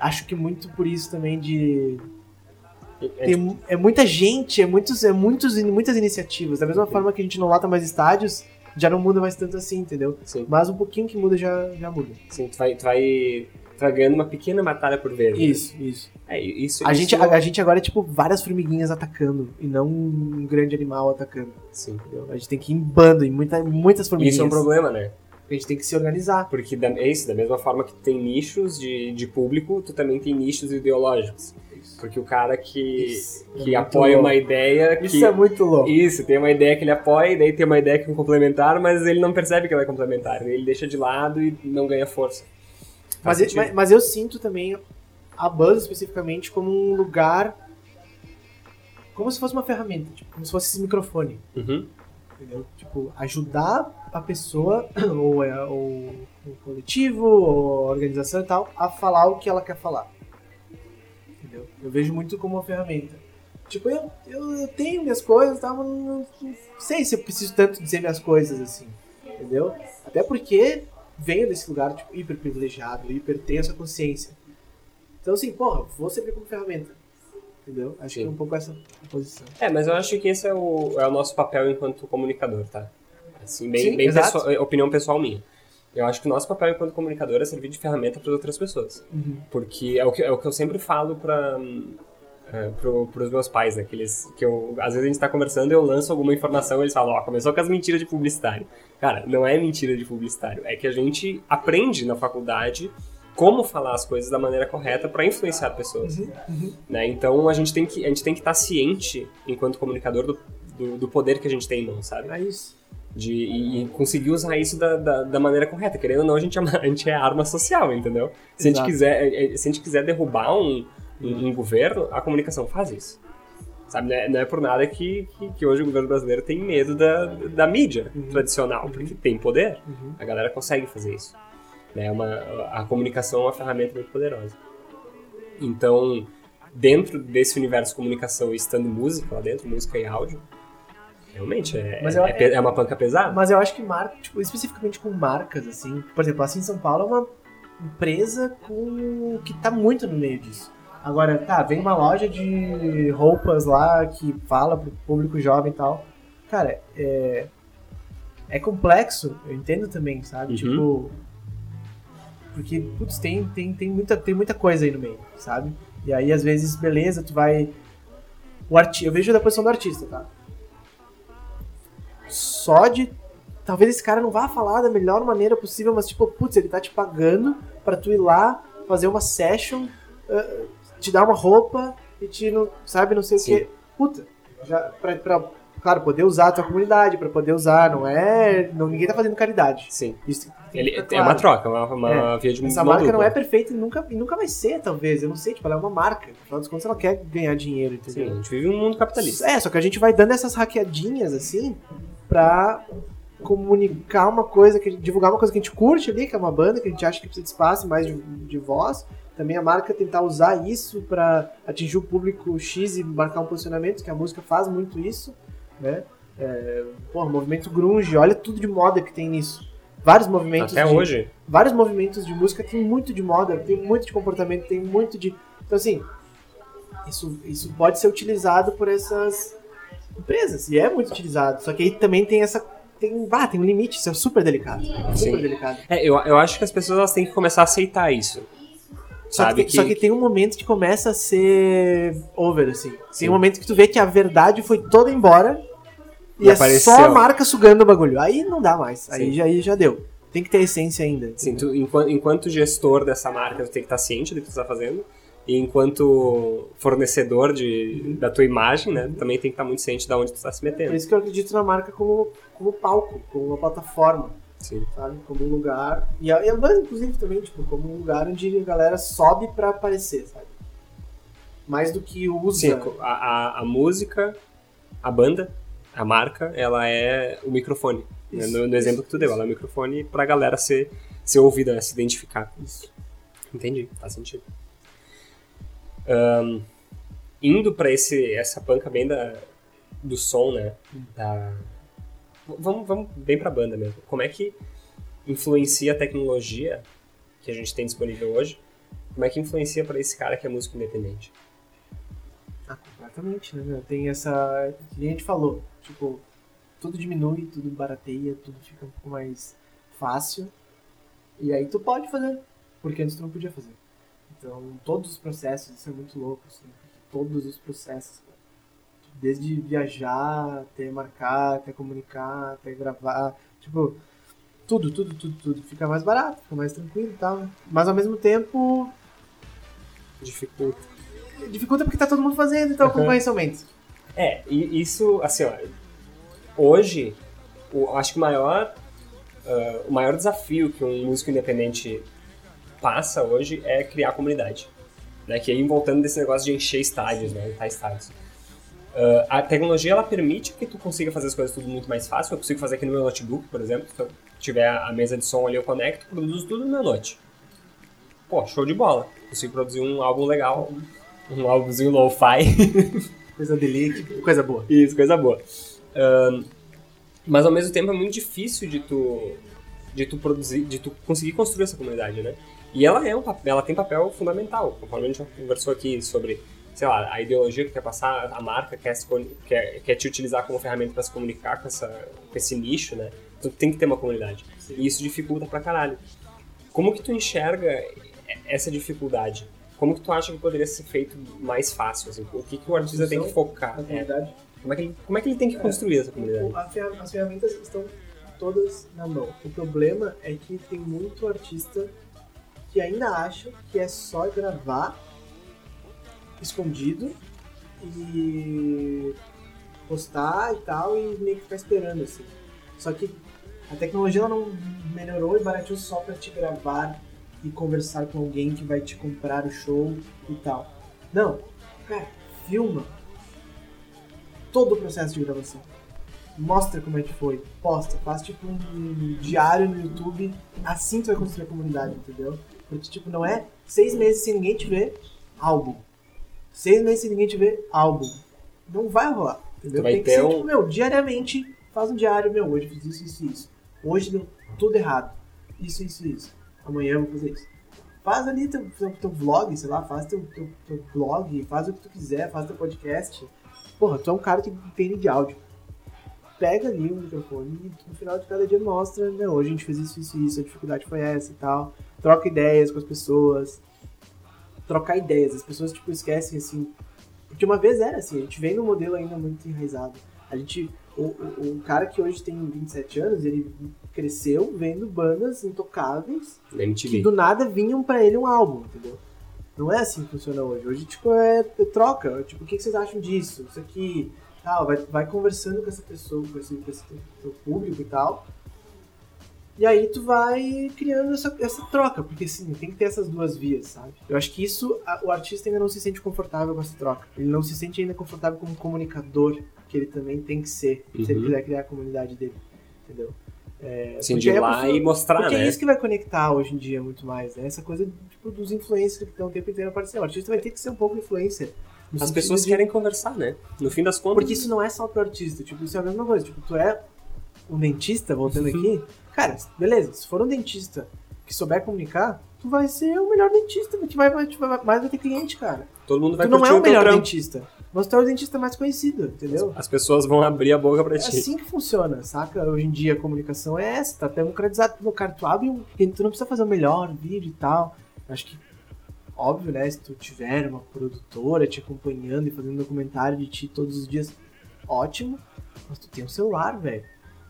Acho que muito por isso também de É, tem, mu- é muita gente, é, muitos, é muitos, muitas iniciativas. Da mesma forma que a gente não lota mais estádios, já não muda mais tanto assim, entendeu? Sim, Mas um pouquinho que muda já, já muda. sim. Tu vai, tu vai, vai ganhando uma pequena batalha por vez. né? Isso, isso. É, isso A isso- gente, a, a gente agora é tipo várias formiguinhas atacando e não um grande animal atacando. Sim. Entendeu? A gente tem que ir em bando, em muita, muitas formiguinhas. Isso é um problema, né? A gente tem que se organizar. Porque da, é isso, da mesma forma que tu tem nichos de, de público, tu também tem nichos ideológicos. Porque o cara que, Isso é que muito apoia louco. uma ideia que... Isso é muito louco. Isso, tem uma ideia que ele apoia, e daí tem uma ideia que é complementar, mas ele não percebe que ela é complementar. Ele deixa de lado e não ganha força. Mas, eu- mas, mas eu sinto também a Buzz especificamente como um lugar. Como se fosse uma ferramenta, tipo, como se fosse esse microfone. Uhum. Entendeu? Tipo, ajudar a pessoa, ou, é- ou o coletivo, ou a organização e tal, a falar o que ela quer falar. Entendeu? Eu vejo muito como uma ferramenta. Tipo, eu, eu, eu tenho minhas coisas, tá? mas não, não sei se eu preciso tanto dizer minhas coisas assim. Entendeu? Até porque venho desse lugar, tipo, hiper privilegiado, hiper tenho essa consciência. Então, assim, porra, vou servir como ferramenta. Entendeu? Acho que Sim. é um pouco essa posição. É, mas eu acho que esse é o, é o nosso papel enquanto comunicador, tá? Assim, bem, Sim, bem exato. pessoal- é opinião pessoal minha. Eu acho que o nosso papel enquanto comunicador é servir de ferramenta para outras pessoas. Uhum. Porque é o que, é o que eu sempre falo para é, pro, pros meus pais, né? Que, eles, que eu, às vezes a gente tá conversando eu lanço alguma informação e eles falam, ó, começou com as mentiras de publicitário. Cara, não é mentira de publicitário. É que a gente aprende na faculdade como falar as coisas da maneira correta para influenciar pessoas. Né? Então a gente tem que a gente tem que estar ciente, enquanto comunicador, do, do, do poder que a gente tem em mãos, sabe? É isso. De, e, conseguir usar isso da, da, da maneira correta. Querendo ou não, a gente é, a gente é arma social, entendeu? Se a gente quiser, é, é, se a gente quiser derrubar um, um, um governo, a comunicação faz isso. Sabe, não é, não é por nada que, que, que hoje o governo brasileiro tem medo da, da mídia Uhum. tradicional, porque tem poder. Uhum. A galera consegue fazer isso. Né? Uma, a comunicação é uma ferramenta muito poderosa. Então, dentro desse universo de comunicação e estando música lá dentro, música e áudio, realmente é, eu- é, pe- é uma panca pesada. Mas eu acho que marca, tipo, especificamente com marcas, assim, por exemplo, assim em São Paulo é uma empresa com que tá muito no meio disso. Agora, tá, vem uma loja de roupas lá que fala pro público jovem e tal. Cara, é. É complexo, eu entendo também, sabe? Uhum. Tipo. Porque, putz, tem, tem, tem, muita, tem muita coisa aí no meio, sabe? E aí, às vezes, beleza, tu vai. O arti... Eu vejo da posição do artista, tá? Só de. Talvez esse cara não vá falar da melhor maneira possível, mas tipo, putz, ele tá te pagando pra tu ir lá fazer uma session, ah, te dar uma roupa e te, não, sabe, não sei Sim. o que. Puta, já, pra, pra, claro, poder usar a tua comunidade, pra poder usar, não é. Não, ninguém tá fazendo caridade. Sim. Isso Ele, ficar é claro. uma troca, uma, uma via de Essa mão marca não dupla. é perfeita e nunca, e nunca vai ser, talvez. Eu não sei, tipo, ela é uma marca. Afinal dos contos, ela quer ganhar dinheiro, Sim, entendeu? a gente vive um mundo capitalista. É, só que a gente vai dando essas hackeadinhas assim pra comunicar uma coisa, que, divulgar uma coisa que a gente curte ali, que é uma banda, que a gente acha que precisa de espaço, mais de, de voz, também a marca tentar usar isso para atingir o público X e marcar um posicionamento, que a música faz muito isso, né? É, porra, movimento grunge, olha tudo de moda que tem nisso. Vários movimentos Até de, hoje. vários movimentos de música tem muito de moda, tem muito de comportamento, tem muito de. Então, assim, isso, isso pode ser utilizado por essas empresas, e é muito utilizado. Só que aí também tem essa. Tem, ah, tem um limite, isso é super delicado. Super Sim. delicado. É, eu, eu acho que as pessoas elas têm que começar a aceitar isso. Só que, tem, só que tem um momento que começa a ser over, assim. Sim. Tem um momento que tu vê que a verdade foi toda embora e, E é apareceu. só a marca sugando o bagulho. Aí não dá mais. Aí já, aí já deu. Tem que ter essência ainda. Sim, tu, enquanto, enquanto gestor dessa marca, tu tem que estar ciente do que tu está fazendo. E enquanto fornecedor de, da tua imagem, né, também tem que estar muito ciente de onde tu está se Por metendo. isso que eu acredito na marca como, como palco, como uma plataforma, Sim. sabe? Como um lugar. E a, banda, inclusive, também, tipo, como um lugar onde a galera sobe pra aparecer, sabe? Mais do que usa. Sim, a, a, a música, a banda, a marca, ela é o microfone. né? Isso, No, no exemplo isso, que tu deu, ela é o microfone pra galera ser, ser ouvida, se identificar. Isso. Entendi, faz sentido. Ahn, indo pra esse, essa panca bem da, do som, né? Da, v- vamos, vamos bem pra banda mesmo. Como é que influencia a tecnologia que a gente tem disponível hoje? Como é que influencia pra esse cara que é músico independente? Ah, completamente, né? Tem essa. Que a gente falou, tipo, tudo diminui, tudo barateia, tudo fica um pouco mais fácil. E aí tu pode fazer, porque antes tu não podia fazer. Então, todos os processos, isso é muito louco, assim, todos os processos. Desde viajar, até marcar, até comunicar, até gravar, tipo, tudo, tudo, tudo, tudo. Fica mais barato, fica mais tranquilo e tal. Mas ao mesmo tempo, Dificulta. dificulta porque tá todo mundo fazendo, então Uhum. concorrência aumenta. É, e isso, assim, ó, hoje, o, acho que o maior, ah, o maior desafio que um músico independente passa hoje é criar comunidade. Né? Que aí voltando desse negócio de encher estádios, né? Estádios. Ah, a tecnologia, ela permite que tu consiga fazer as coisas tudo muito mais fácil. Eu consigo fazer aqui no meu notebook, por exemplo. Se eu tiver a mesa de som ali, eu conecto, produzo tudo no meu note. Pô, show de bola. Consigo produzir um álbum legal, um álbumzinho lo-fi. Coisa delícia, coisa boa. Isso, coisa boa. Ahn, mas ao mesmo tempo é muito difícil de tu de tu produzir, de tu conseguir construir essa comunidade, né? E ela é um ela tem papel fundamental, conforme a gente já conversou aqui sobre, sei lá, a ideologia que quer passar, a marca quer, se quer, quer te utilizar como ferramenta para se comunicar com, essa, com esse nicho, né? Tu tem que ter uma comunidade. E isso dificulta pra caralho. Como que tu enxerga essa dificuldade? Como que tu acha que poderia ser feito mais fácil? Assim? O que, que o artista tem que focar? Na É, como é que ele, como é que ele tem que construir essa comunidade? As ferramentas estão todas na mão. O problema é que tem muito artista que ainda acha que é só gravar escondido e postar e tal e meio que ficar esperando assim. Só que a tecnologia não melhorou e barateou só pra te gravar e conversar com alguém que vai te comprar o show e tal. Não, cara, filma todo o processo de gravação mostra como é que foi, posta, faz tipo um diário no YouTube, assim tu vai construir a comunidade, entendeu? Porque tipo, não é seis meses sem ninguém te ver, álbum. Seis meses sem ninguém te ver, álbum. Não vai rolar, entendeu? Vai Tem que ser, um- tipo, meu, diariamente, faz um diário, meu, hoje fiz isso, isso, isso. Hoje deu tudo errado. Isso, isso, isso. Amanhã eu vou fazer isso. Faz ali teu, teu, teu vlog, sei lá, faz teu, teu, teu blog, faz o que tu quiser, faz teu podcast. Porra, tu é um cara que entende de áudio pega ali o microfone e no final de cada dia mostra, né, hoje a gente fez isso, isso, isso, a dificuldade foi essa e tal. Troca ideias com as pessoas. Trocar ideias, as pessoas tipo esquecem assim. Porque uma vez era assim, a gente vem num modelo ainda muito enraizado. A gente o, o, o cara que hoje tem 27 anos, ele cresceu vendo bandas intocáveis que do nada vinham pra ele um álbum, entendeu? Não é assim que funciona hoje. Hoje, tipo, é, é troca. Tipo, o que vocês acham disso? Isso aqui, tal. Vai, vai conversando com essa pessoa, com esse, com esse público e tal. E aí tu vai criando essa, essa troca, porque assim, tem que ter essas duas vias, sabe? Eu acho que isso, a- o artista ainda não se sente confortável com essa troca. Ele não se sente ainda confortável como comunicador, que ele também tem que ser, se ele Uhum. quiser criar a comunidade dele, entendeu? Sim, porque de ir é lá pra- e mostrar, Porque né? é isso que vai conectar hoje em dia muito mais, né? Essa coisa tipo, dos influencers que estão o tempo inteiro aparecendo. O artista vai ter que ser um pouco influencer. As pessoas de- querem conversar, né? No fim das contas. Porque isso não é só pro artista, tipo, isso é a mesma coisa. Tipo, tu é um dentista, voltando aqui, cara, beleza, se for um dentista que souber comunicar, tu vai ser o melhor dentista, que vai, vai, vai- mais vai ter cliente, cara. todo mundo vai tu não é o melhor dentista, mas tu é o dentista mais conhecido, entendeu? As pessoas vão abrir a boca pra É ti. assim que funciona, saca? Hoje em dia a comunicação é essa, tá democratizado. No cara, tu abre um. Tu não precisa fazer o melhor vídeo e tal. Acho que, óbvio, né? Se tu tiver uma produtora te acompanhando e fazendo documentário de ti todos os dias, ótimo. Mas tu tem um celular, velho.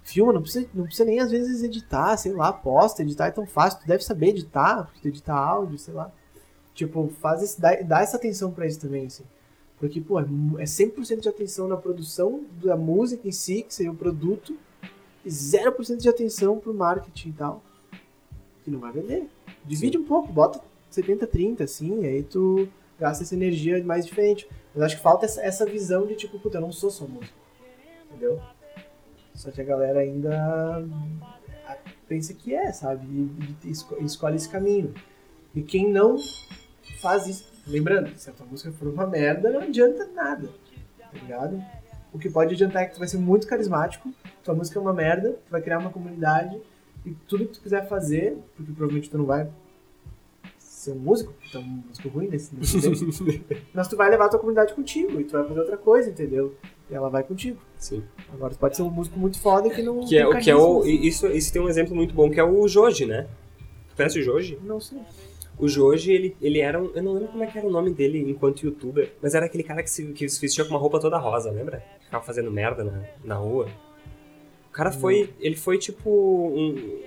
Filma, não precisa, não precisa nem às vezes editar, sei lá, posta, editar é tão fácil. Tu deve saber editar, tu editar áudio, sei lá. Tipo, faz esse, dá, dá essa atenção pra isso também, assim. Porque, pô, é mu- é 100% de atenção na produção da música em si, que seria o produto, e 0% de atenção pro marketing e tal. Que não vai vender. Divide um pouco, bota 70-30, assim, aí tu gasta essa energia mais diferente. Mas acho que falta essa, essa visão de tipo, puta, eu não sou só músico. Entendeu? Só que a galera ainda ah, pensa que é, sabe? E, esco- escolhe esse caminho. E quem não faz isso. Lembrando, se a tua música for uma merda, não adianta nada. Tá ligado? O que pode adiantar é que tu vai ser muito carismático, tua música é uma merda, tu vai criar uma comunidade e tudo que tu quiser fazer, porque provavelmente tu não vai ser um músico, porque tu é um músico ruim nesse, nesse mas tu vai levar a tua comunidade contigo e tu vai fazer outra coisa, entendeu? E ela vai contigo. Sim. Agora tu pode ser um músico muito foda que não Que é, que é o. Isso, isso tem um exemplo muito bom, que é o Joji, né? Tu conhece o Joji? Não sei. O Joji, ele, ele era um. Eu não lembro como é que era o nome dele enquanto youtuber, mas era aquele cara que se, que se vestia com uma roupa toda rosa, lembra? Ficava fazendo merda na, na rua. O cara foi. Ele foi tipo. Um,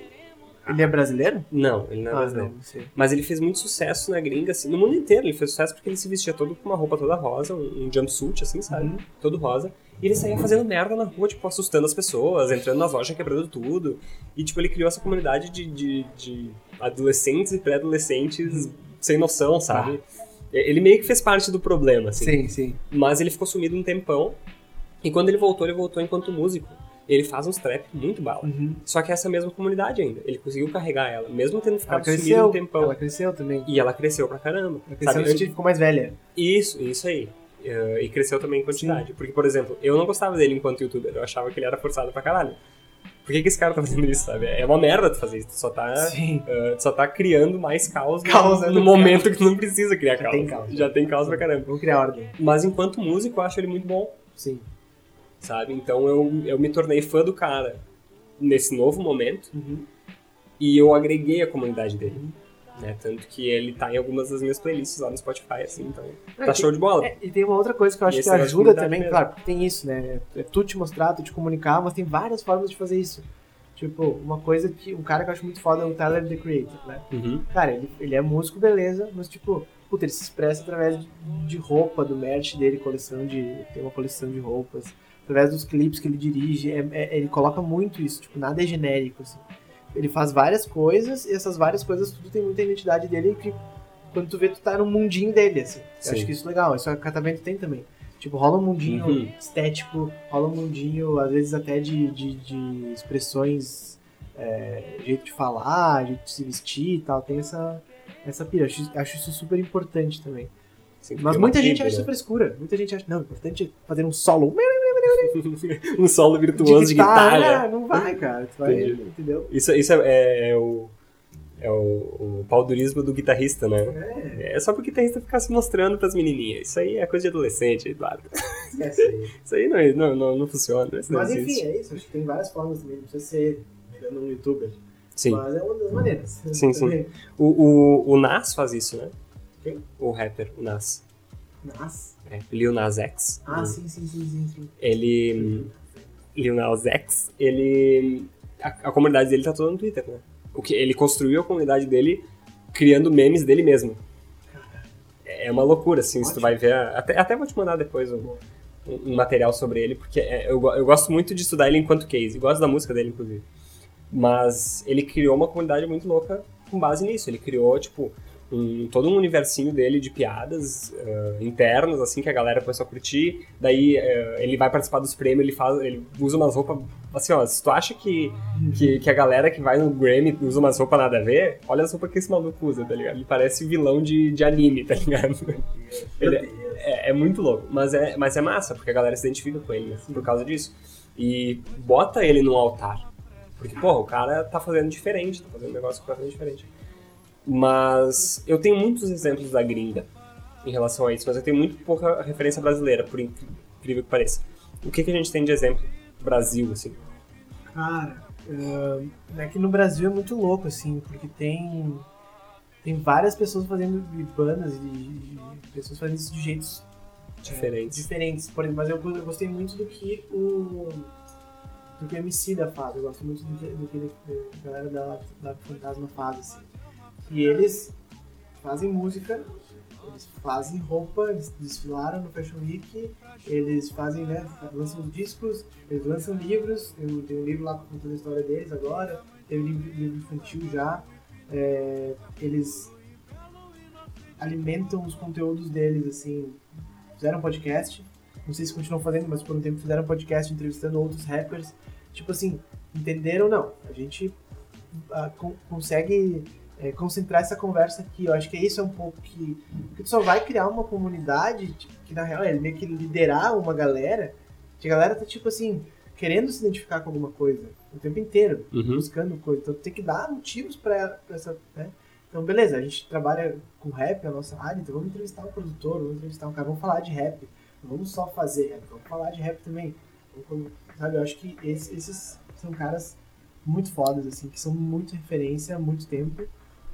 Ele é brasileiro? não, ele não é ah, brasileiro. não. Mas ele fez muito sucesso na gringa, assim, no mundo inteiro. Ele fez sucesso porque ele se vestia todo com uma roupa toda rosa, um, um jumpsuit, assim, sabe? Uhum. Todo rosa. E ele saía fazendo merda na rua, tipo, assustando as pessoas, entrando nas lojas, quebrando tudo. E, tipo, ele criou essa comunidade de, de, de adolescentes e pré-adolescentes sem noção, sabe? Ele meio que fez parte do problema, assim. Sim, sim. Mas ele ficou sumido um tempão. E quando ele voltou, ele voltou enquanto músico. Ele faz uns trap muito bala. Uhum. Só que é essa mesma comunidade ainda. Ele conseguiu carregar ela, mesmo tendo ficado sumido um tempão. Ela cresceu também. E ela cresceu pra caramba. Ela cresceu sabe? e ficou mais velha. Isso, isso aí. Eh, e cresceu também em quantidade. Porque, por exemplo, eu não gostava dele enquanto youtuber. Eu achava que ele era forçado pra caralho. Por que, que esse cara tá fazendo isso, sabe? É uma merda tu fazer isso. Tu só tá, Sim. eh, tu só tá criando mais caos, no- Caos, né? no, momento que tu não precisa criar Já caos. tem caos. Já tem caos pra caramba. Vamos criar ordem. Mas enquanto músico, eu acho ele muito bom, Sim. Sabe? Então eu, eu me tornei fã do cara nesse novo momento Uhum. e eu agreguei a comunidade dele. Né? Tanto que ele tá em algumas das minhas playlists lá no Spotify, assim, então tá É, show de bola. É, e tem uma outra coisa que eu acho que ajuda também, mesmo. claro, tem isso, né? É tu te mostrar, tu te comunicar, mas tem várias formas de fazer isso. Tipo, uma coisa que um cara que eu acho muito foda é o Tyler The Creator, né? Uhum. Cara, ele, ele é músico, beleza, mas tipo, puta, ele se expressa através de, de roupa, do merch dele, coleção de. Tem uma coleção de roupas, através dos clipes que ele dirige, é- é- ele coloca muito isso, tipo, nada é genérico, assim. Ele faz várias coisas, e essas várias coisas tudo tem muita identidade dele que quando tu vê, tu tá no mundinho dele, assim. Eu Sim. acho que isso é legal, isso a Catavento tem também. Tipo, rola um mundinho Uhum. estético, rola um mundinho, às vezes até de, de, de expressões, é, jeito de falar, jeito de se vestir e tal. Tem essa, essa pira. Acho, acho isso super importante também. Mas tem muita gente acha isso né? frescura. Muita gente acha, não, o importante é fazer um solo um solo virtuoso de guitarra. Ah, Não vai, cara. Tu vai, Entendi. entendeu? Isso, isso é, é- é o. É o, o paudurismo do guitarrista, né? É, É só pro guitarrista ficar se mostrando pras menininhas. Isso aí é coisa de adolescente, Eduardo. esquece aí. Isso aí não, não, não, não funciona. Não Mas existe. enfim, é isso. Acho que tem várias formas também. Não precisa ser virando um youtuber. Sim. Mas é uma das maneiras. Sim, sim. O, o, o Nas faz isso, né? Quem? O rapper, o Nas. Nossa. É, Lil Nas X. Ah, Hum. sim, sim, sim, sim, sim. Ele. Lil Nas X, ele. A, a comunidade dele tá toda no Twitter, né? O que, ele construiu a comunidade dele criando memes dele mesmo. É uma loucura, assim, se tu Ótimo. vai ver. Até, até vou te mandar depois um, um- material sobre ele, porque é- eu, eu gosto muito de estudar ele enquanto case. Gosto da música dele, inclusive. Mas ele criou uma comunidade muito louca com base nisso. Ele criou, tipo, um- todo um universinho dele de piadas eh, internas, assim, que a galera começou a curtir. Daí eh, ele vai participar dos prêmios, ele faz, ele usa umas roupas Assim, ó, se tu acha que, que, que a galera que vai no Grammy usa umas roupas nada a ver, olha as roupas que esse maluco usa, tá ligado? Ele parece vilão de, de anime, tá ligado? Ele é, é, é muito louco, mas é, mas é massa, porque a galera se identifica com ele, né? Por causa disso. E bota ele no altar. Porque, porra, o cara tá fazendo diferente, tá fazendo um negócio completamente diferente. Mas eu tenho muitos exemplos da gringa em relação a isso, mas eu tenho muito pouca referência brasileira, por incrível que pareça. O que, que a gente tem de exemplo do Brasil, assim? Cara, uh, é que no Brasil é muito louco, assim, porque tem tem várias pessoas fazendo bandas e, pessoas fazendo isso de jeitos diferentes. É, diferentes. Por exemplo, mas eu, eu, gostei muito do que o do que o MC da faz. Eu gosto muito do que, do que a galera da, da Fantasma faz, assim. E eles fazem música, eles fazem roupa, eles desfilaram no Fashion Week, eles fazem, né, lançam discos, eles lançam livros, tem, tem um livro lá contando a história deles agora, tem um livro, livro infantil já, é, eles alimentam os conteúdos deles, assim, fizeram podcast, não sei se continuam fazendo, mas por um tempo fizeram podcast entrevistando outros rappers, tipo assim, entenderam, não, a gente uh, con consegue é, concentrar essa conversa aqui. Eu acho que isso é um pouco que. Porque tu só vai criar uma comunidade tipo, que, na real, é meio que liderar uma galera, que a galera tá, tipo assim, querendo se identificar com alguma coisa o tempo inteiro, uhum. buscando coisa. Então tu tem que dar motivos pra, pra essa. Né? Então, beleza, a gente trabalha com rap, a nossa área, então vamos entrevistar um produtor, vamos entrevistar um cara, vamos falar de rap. Não vamos só fazer rap, vamos falar de rap também. Vamos, sabe, eu acho que esses, esses são caras muito fodas, assim, que são muito referência há muito tempo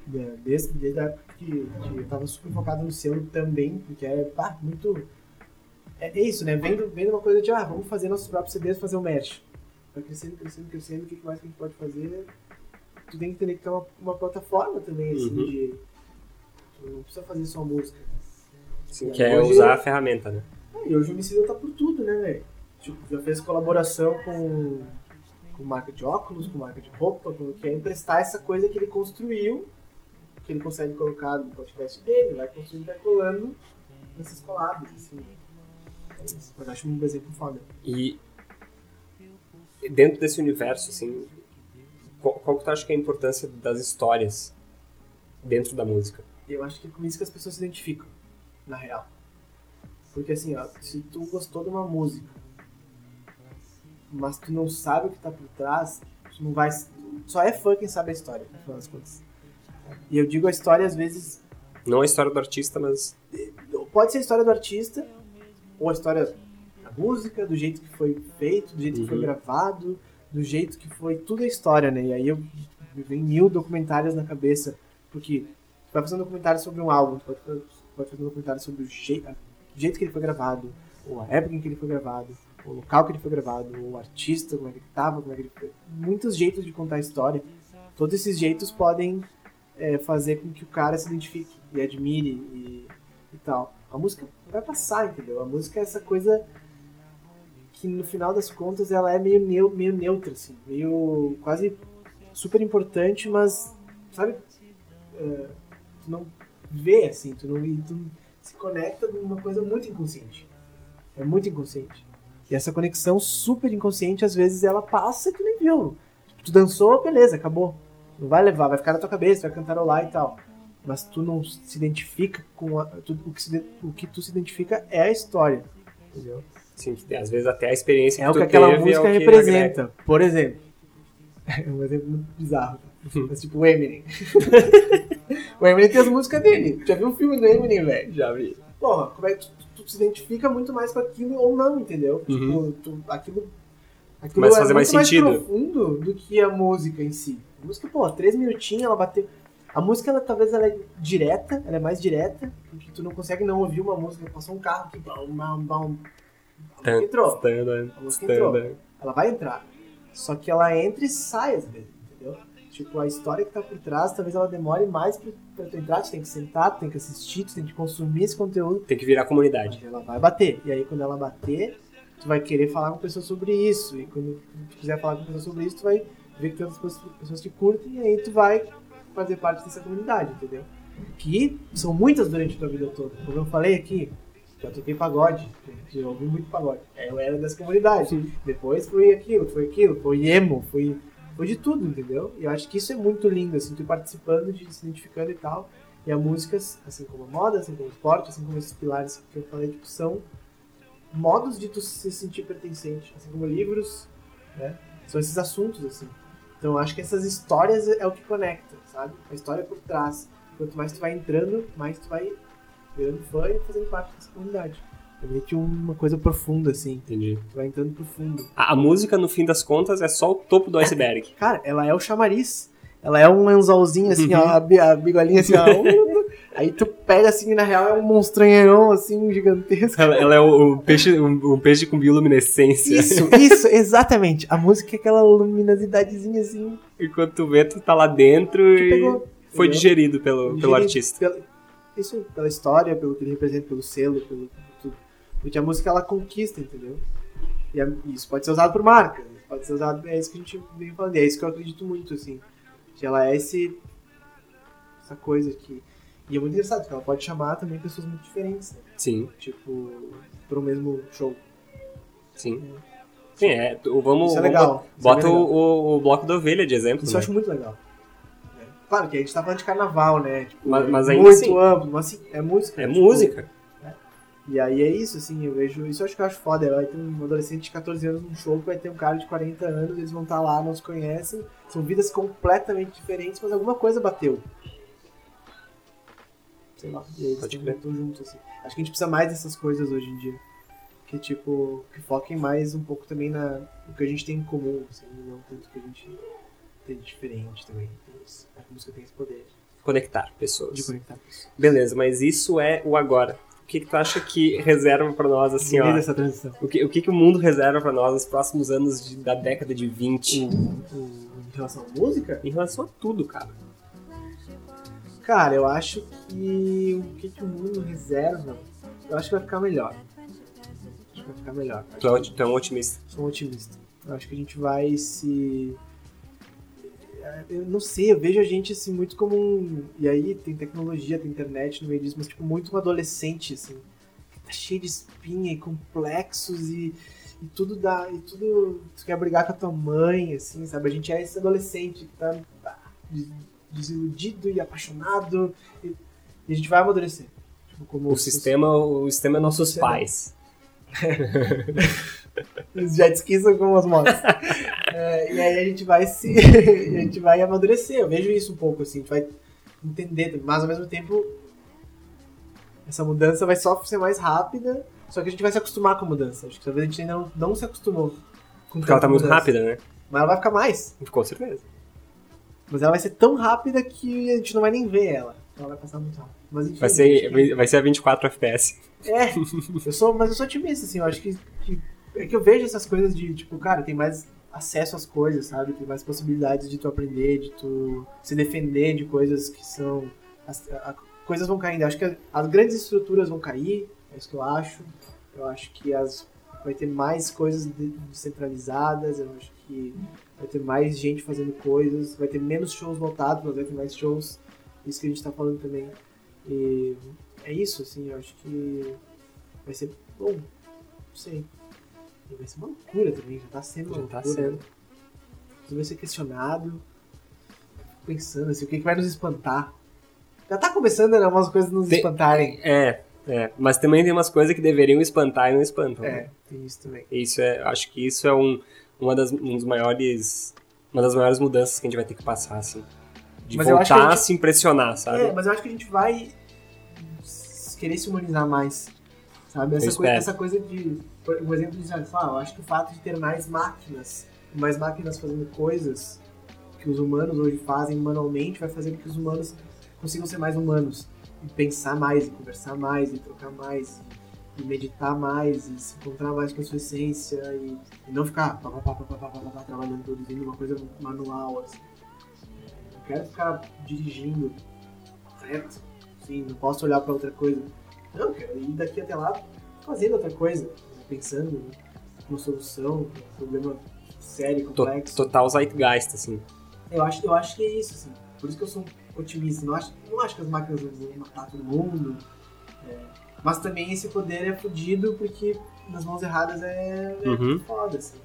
desde, desde a época que, que eu tava super focado no selo também, porque é pá, muito. É, é, isso, né? Vendo, vendo uma coisa de, ah, vamos fazer nossos próprios CDs fazer um merch. Vai crescendo, crescendo, crescendo, o que mais que a gente pode fazer? Tu tem que entender que tem uma, uma plataforma também, assim, uhum. de. Tu não precisa fazer só música. Sim, que é usar a ferramenta, né? É, e hoje o Homicida tá por tudo, né, velho? Tipo, já fez colaboração com, com marca de óculos, com marca de roupa, com, que é emprestar essa coisa que ele construiu que ele consegue colocar no podcast dele, vai construindo, vai colando nesses collabs, assim. Mas acho um exemplo foda. E dentro desse universo, assim, qual, qual que tu acha que é a importância das histórias dentro da música? Eu acho que é com isso que as pessoas se identificam, na real. Porque assim, ó, se tu gostou de uma música, mas tu não sabe o que tá por trás, tu não vai. Só é fã quem sabe a história, no final das contas. E eu digo a história às vezes. Não a história do artista, mas. Pode ser a história do artista, ou a história da música, do jeito que foi feito, do jeito uhum. que foi uhum. gravado, do jeito que foi. Tudo é história, né? E aí eu vem mil documentários na cabeça, porque tu vai fazer um documentário sobre um álbum, tu pode, pode fazer um documentário sobre o jeito, o jeito que ele foi gravado, ou a época em que ele foi gravado, o local que ele foi gravado, o artista, como é que ele tava, como é que ele foi. Muitos jeitos de contar a história. Todos esses jeitos podem é, fazer com que o cara se identifique e admire e, e tal. A música vai passar, entendeu? A música é essa coisa que no final das contas ela é meio, meio neutra, assim, meio quase super importante, mas, sabe, é, tu não vê, assim, tu não tu se conecta numa coisa muito inconsciente. É muito inconsciente. E essa conexão super inconsciente, às vezes, ela passa e tu nem viu. Tu dançou, beleza, acabou. Não vai levar, vai ficar na tua cabeça, vai cantarolar e tal. Mas tu não se identifica com a, tu, o, que se, o que tu se identifica é a história. Entendeu? Sim, às vezes até a experiência é que o que aquela é música é representa. Por exemplo, é um exemplo muito bizarro. Mas tipo o Eminem. o Eminem tem as músicas dele. Já viu o filme do Eminem, velho? Já vi. Porra, como é que tu, tu, se identifica muito mais com aquilo ou não, entendeu? Uhum. Tipo, tu, aquilo, aquilo Começa é mais muito sentido. mais profundo do que a música em si. A música, pô, três minutinhos, ela bateu. A música, ela, talvez ela é direta, ela é mais direta, porque tu não consegue não ouvir uma música, passou um carro aqui, bom, bom, bom. A música entrou. A música entrou. Ela vai entrar. Só que ela entra e sai às vezes, entendeu? Tipo, a história que tá por trás, talvez ela demore mais pra, pra tu entrar, tu tem que sentar, tu tem que assistir, tu tem que consumir esse conteúdo. Tem que virar comunidade. Ela vai bater. E aí, quando ela bater, tu vai querer falar com pessoas sobre isso. E quando tu quiser falar com pessoas sobre isso, tu vai ver que outras pessoas que curtem, e aí tu vai fazer parte dessa comunidade, entendeu? Que são muitas durante a tua vida toda. Como eu falei aqui, Já toquei pagode, já ouvi muito pagode. É, eu era dessa comunidade. Depois foi aquilo, foi aquilo, foi emo, foi, foi de tudo, entendeu? E eu acho que isso é muito lindo, assim, tu participando, de se identificando e tal. E a música, assim como a moda, assim como o esporte, assim como esses pilares que eu falei, tipo, são modos de tu se sentir pertencente, assim como livros, né? São esses assuntos, assim. Então eu acho que essas histórias é o que conecta, sabe? A história por trás. Quanto mais tu vai entrando, mais tu vai virando fã e fazendo parte dessa comunidade. É meio que uma coisa profunda, assim. Entendi. Tu vai entrando profundo. A, a música, no fim das contas, é só o topo do iceberg. Cara, ela é o chamariz. Ela é um anzolzinho, assim, Uhum. ó, a, a bigolinha assim, ó. Aí tu pega assim, e na real é um monstranheirão, assim, gigantesco. ela, ela é o, o peixe, um, um peixe com bioluminescência. Isso, isso, exatamente. A música é aquela luminosidadezinha assim. Enquanto tu vê, tu tá lá dentro e pegou, foi entendeu? digerido pelo, pelo Digerido artista. pela- isso, pela história, pelo que ele representa, pelo selo, pelo tudo. Porque a música ela conquista, entendeu? E a- isso pode ser usado por marca, pode ser usado. É isso que a gente vem falando, e é isso que eu acredito muito, assim. Que ela é esse. Essa coisa que. E é muito engraçado, porque ela pode chamar também pessoas muito diferentes, né? Sim, Tipo, pro mesmo show. sim. Sim, é. tu- Vamos, Isso é vamos legal. isso é Bota o, legal. o, o bloco da ovelha de exemplo. Isso né? eu acho muito legal. É. Claro que a gente tá falando de carnaval, né? Tipo, Mas- é mas ainda muito assim- amplo, mas assim, é música. É tipo, música. E aí é isso, assim, eu vejo. Isso eu acho que eu acho foda. Vai ter um adolescente de 14 anos num show que vai ter um cara de 40 anos, eles vão estar lá, não se conhecem. São vidas completamente diferentes, mas alguma coisa bateu. Sei lá. E aí eles Pode estão juntos, assim. Acho que a gente precisa mais dessas coisas hoje em dia. Que tipo, que foquem mais um pouco também na, no que a gente tem em comum, assim, não tanto que a gente tem de diferente também. Isso. A música tem esse poder Conectar pessoas. de conectar pessoas. Beleza, mas isso é o agora. O que, que tu acha que reserva pra nós, assim, ó? dessa transição. O que, o que, que o mundo reserva pra nós nos próximos anos de- da década de 20? O- o- em relação à música, Em relação a tudo, cara. Cara, eu acho que o que, que o mundo reserva, eu acho que vai ficar melhor. Acho que vai ficar melhor. Tu é, tu é um otimista. Sou um otimista. Eu acho que a gente vai se. Eu não sei, eu vejo a gente assim muito como um. E aí tem tecnologia, tem internet no meio disso, mas tipo, muito um adolescente, assim. Tá cheio de espinha e complexos e, e tudo dá. E tudo. Tu quer brigar com a tua mãe, assim, sabe? A gente é esse adolescente que tá des- desiludido e apaixonado. E, e a gente vai amadurecer. Tipo, como O sistema, o sistema é nossos sistema. pais. Os jet skis são como as motos. É, e aí a gente vai se. a gente vai amadurecer. Eu vejo isso um pouco, assim, a gente vai entender, mas ao mesmo tempo essa mudança vai só ser mais rápida, só que a gente vai se acostumar com a mudança. Acho que talvez a gente ainda não, não se acostumou com Porque ela tá tanta muito mudança. rápida, né? Mas ela vai ficar mais. Com certeza. Mas ela vai ser tão rápida que a gente não vai nem ver ela. Ela vai passar muito rápido. Mas enfim, Vai ser, vai ser a 24 FPS. É, eu sou, mas eu sou otimista, assim, eu acho que, que- é que eu vejo essas coisas de, tipo, cara, tem mais acesso às coisas, sabe? Tem mais possibilidades de tu aprender, de tu se defender de coisas que são. As, a- a- coisas vão caindo. Eu acho que as grandes estruturas vão cair, é isso que eu acho. Eu acho que as vai ter mais coisas de- descentralizadas, eu acho que vai ter mais gente fazendo coisas, vai ter menos shows lotados, mas vai ter mais shows. Isso que a gente tá falando também. E é isso, assim, eu acho que vai ser bom. Não sei. E vai ser uma loucura também, já tá sendo uma Já tá loucura. sendo. Tudo vai ser questionado. Fico pensando assim, o que, que vai nos espantar? Já tá começando, né? Umas coisas nos Tem- espantarem. É, é. Mas também tem umas coisas que deveriam espantar e não espantam. né? É, tem isso também. Isso é, acho que isso é um, uma das, um dos maiores, uma das maiores mudanças que a gente vai ter que passar, assim. De Mas voltar a a, gente- se impressionar, sabe? É, mas eu acho que a gente vai querer se humanizar mais. Sabe? Essa, coisa, essa coisa de. por- Um exemplo de ah, eu acho que o fato de ter mais máquinas, mais máquinas fazendo coisas que os humanos hoje fazem manualmente, vai fazer com que os humanos consigam ser mais humanos. E pensar mais, e conversar mais, e trocar mais, e, e meditar mais e se encontrar mais com a sua essência e, e não ficar pá, pá, pá, trabalhando, produzindo uma coisa manual. Assim. Não quero ficar dirigindo reto, assim, não posso olhar para outra coisa. Não, quero ir daqui até lá fazendo outra coisa, pensando uma solução, um problema sério, complexo. Total zeitgeist, assim. Eu acho, eu acho que é isso, assim. Por isso que eu sou um otimista. Não acho, não acho que as máquinas vão matar todo mundo. É mas também esse poder é fodido porque nas mãos erradas é, é Uhum. foda, assim.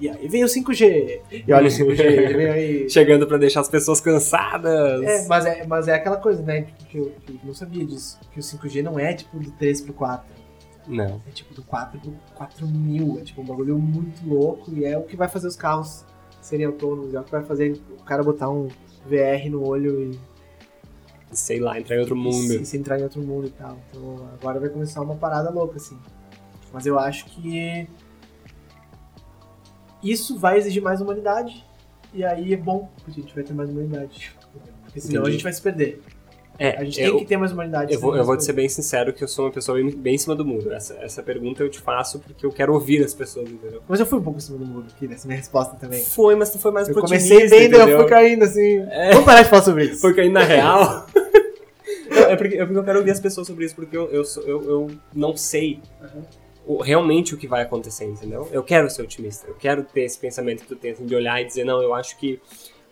E aí vem o 5G. E olha o 5G, ele vem aí. Chegando pra deixar as pessoas cansadas. É, mas é, mas é aquela coisa, né? tipo, Que eu, que eu não sabia disso. Que o 5G não é tipo do 3 pro 4. Não. É tipo do 4 pro 4000. É tipo um bagulho muito louco. E é o que vai fazer os carros serem autônomos. É o que vai fazer o cara botar um VR no olho e Sei lá, entrar em outro mundo. se, se entrar em outro mundo e tal. Então agora vai começar uma parada louca, assim. Mas eu acho que isso vai exigir mais humanidade. E aí é bom, porque a gente vai ter mais humanidade. Porque senão Entendi. a gente vai se perder. É, A gente eu, tem que ter mais humanidade. eu vou, eu vou te se ser bem sincero que eu sou uma pessoa bem, bem em cima do muro. Essa, essa pergunta eu te faço porque eu quero ouvir as pessoas, entendeu? Mas eu fui um pouco em cima do muro aqui nessa minha resposta também. Foi, mas tu foi mais Eu pro comecei bem, daí eu fui caindo assim. É. Vamos parar de falar sobre isso. Porque aí, na real. é, porque, é porque eu quero ouvir as pessoas sobre isso, porque eu, eu, eu, eu não sei o- realmente o que vai acontecer, entendeu? Eu quero ser otimista, eu quero ter esse pensamento que tu tem, assim, de olhar e dizer, não, eu acho que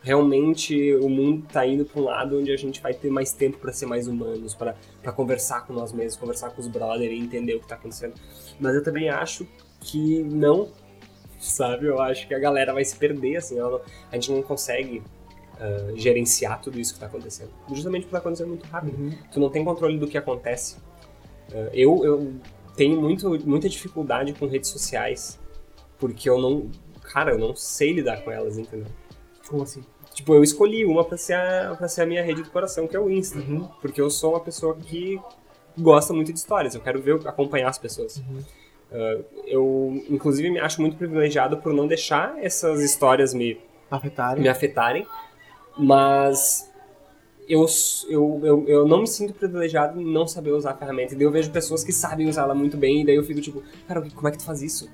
realmente o mundo tá indo pra um lado onde a gente vai ter mais tempo pra ser mais humanos, pra conversar com nós mesmos, conversar com os brothers e entender o que tá acontecendo. Mas eu também acho que não, sabe? Eu acho que a galera vai se perder, assim, não- a gente não consegue ah, gerenciar tudo isso que tá acontecendo. Justamente porque tá acontecendo muito rápido. Uhum. Tu não tem controle do que acontece. Ah, eu, eu tenho muito, muita dificuldade com redes sociais, porque eu não. Cara, eu não sei lidar com elas, entendeu? Como assim? Tipo, eu escolhi uma pra ser, a, pra ser a minha rede do coração, que é o Insta. Uhum. Porque eu sou uma pessoa que gosta muito de histórias, eu quero ver, acompanhar as pessoas. Uhum. Ah, eu, inclusive, me acho muito privilegiado por não deixar essas histórias me, Afetarem. me afetarem, mas eu, eu, eu, eu não me sinto privilegiado em não saber usar a ferramenta. E daí eu vejo pessoas que sabem usá-la muito bem, e daí eu fico tipo, cara, como é que tu faz isso?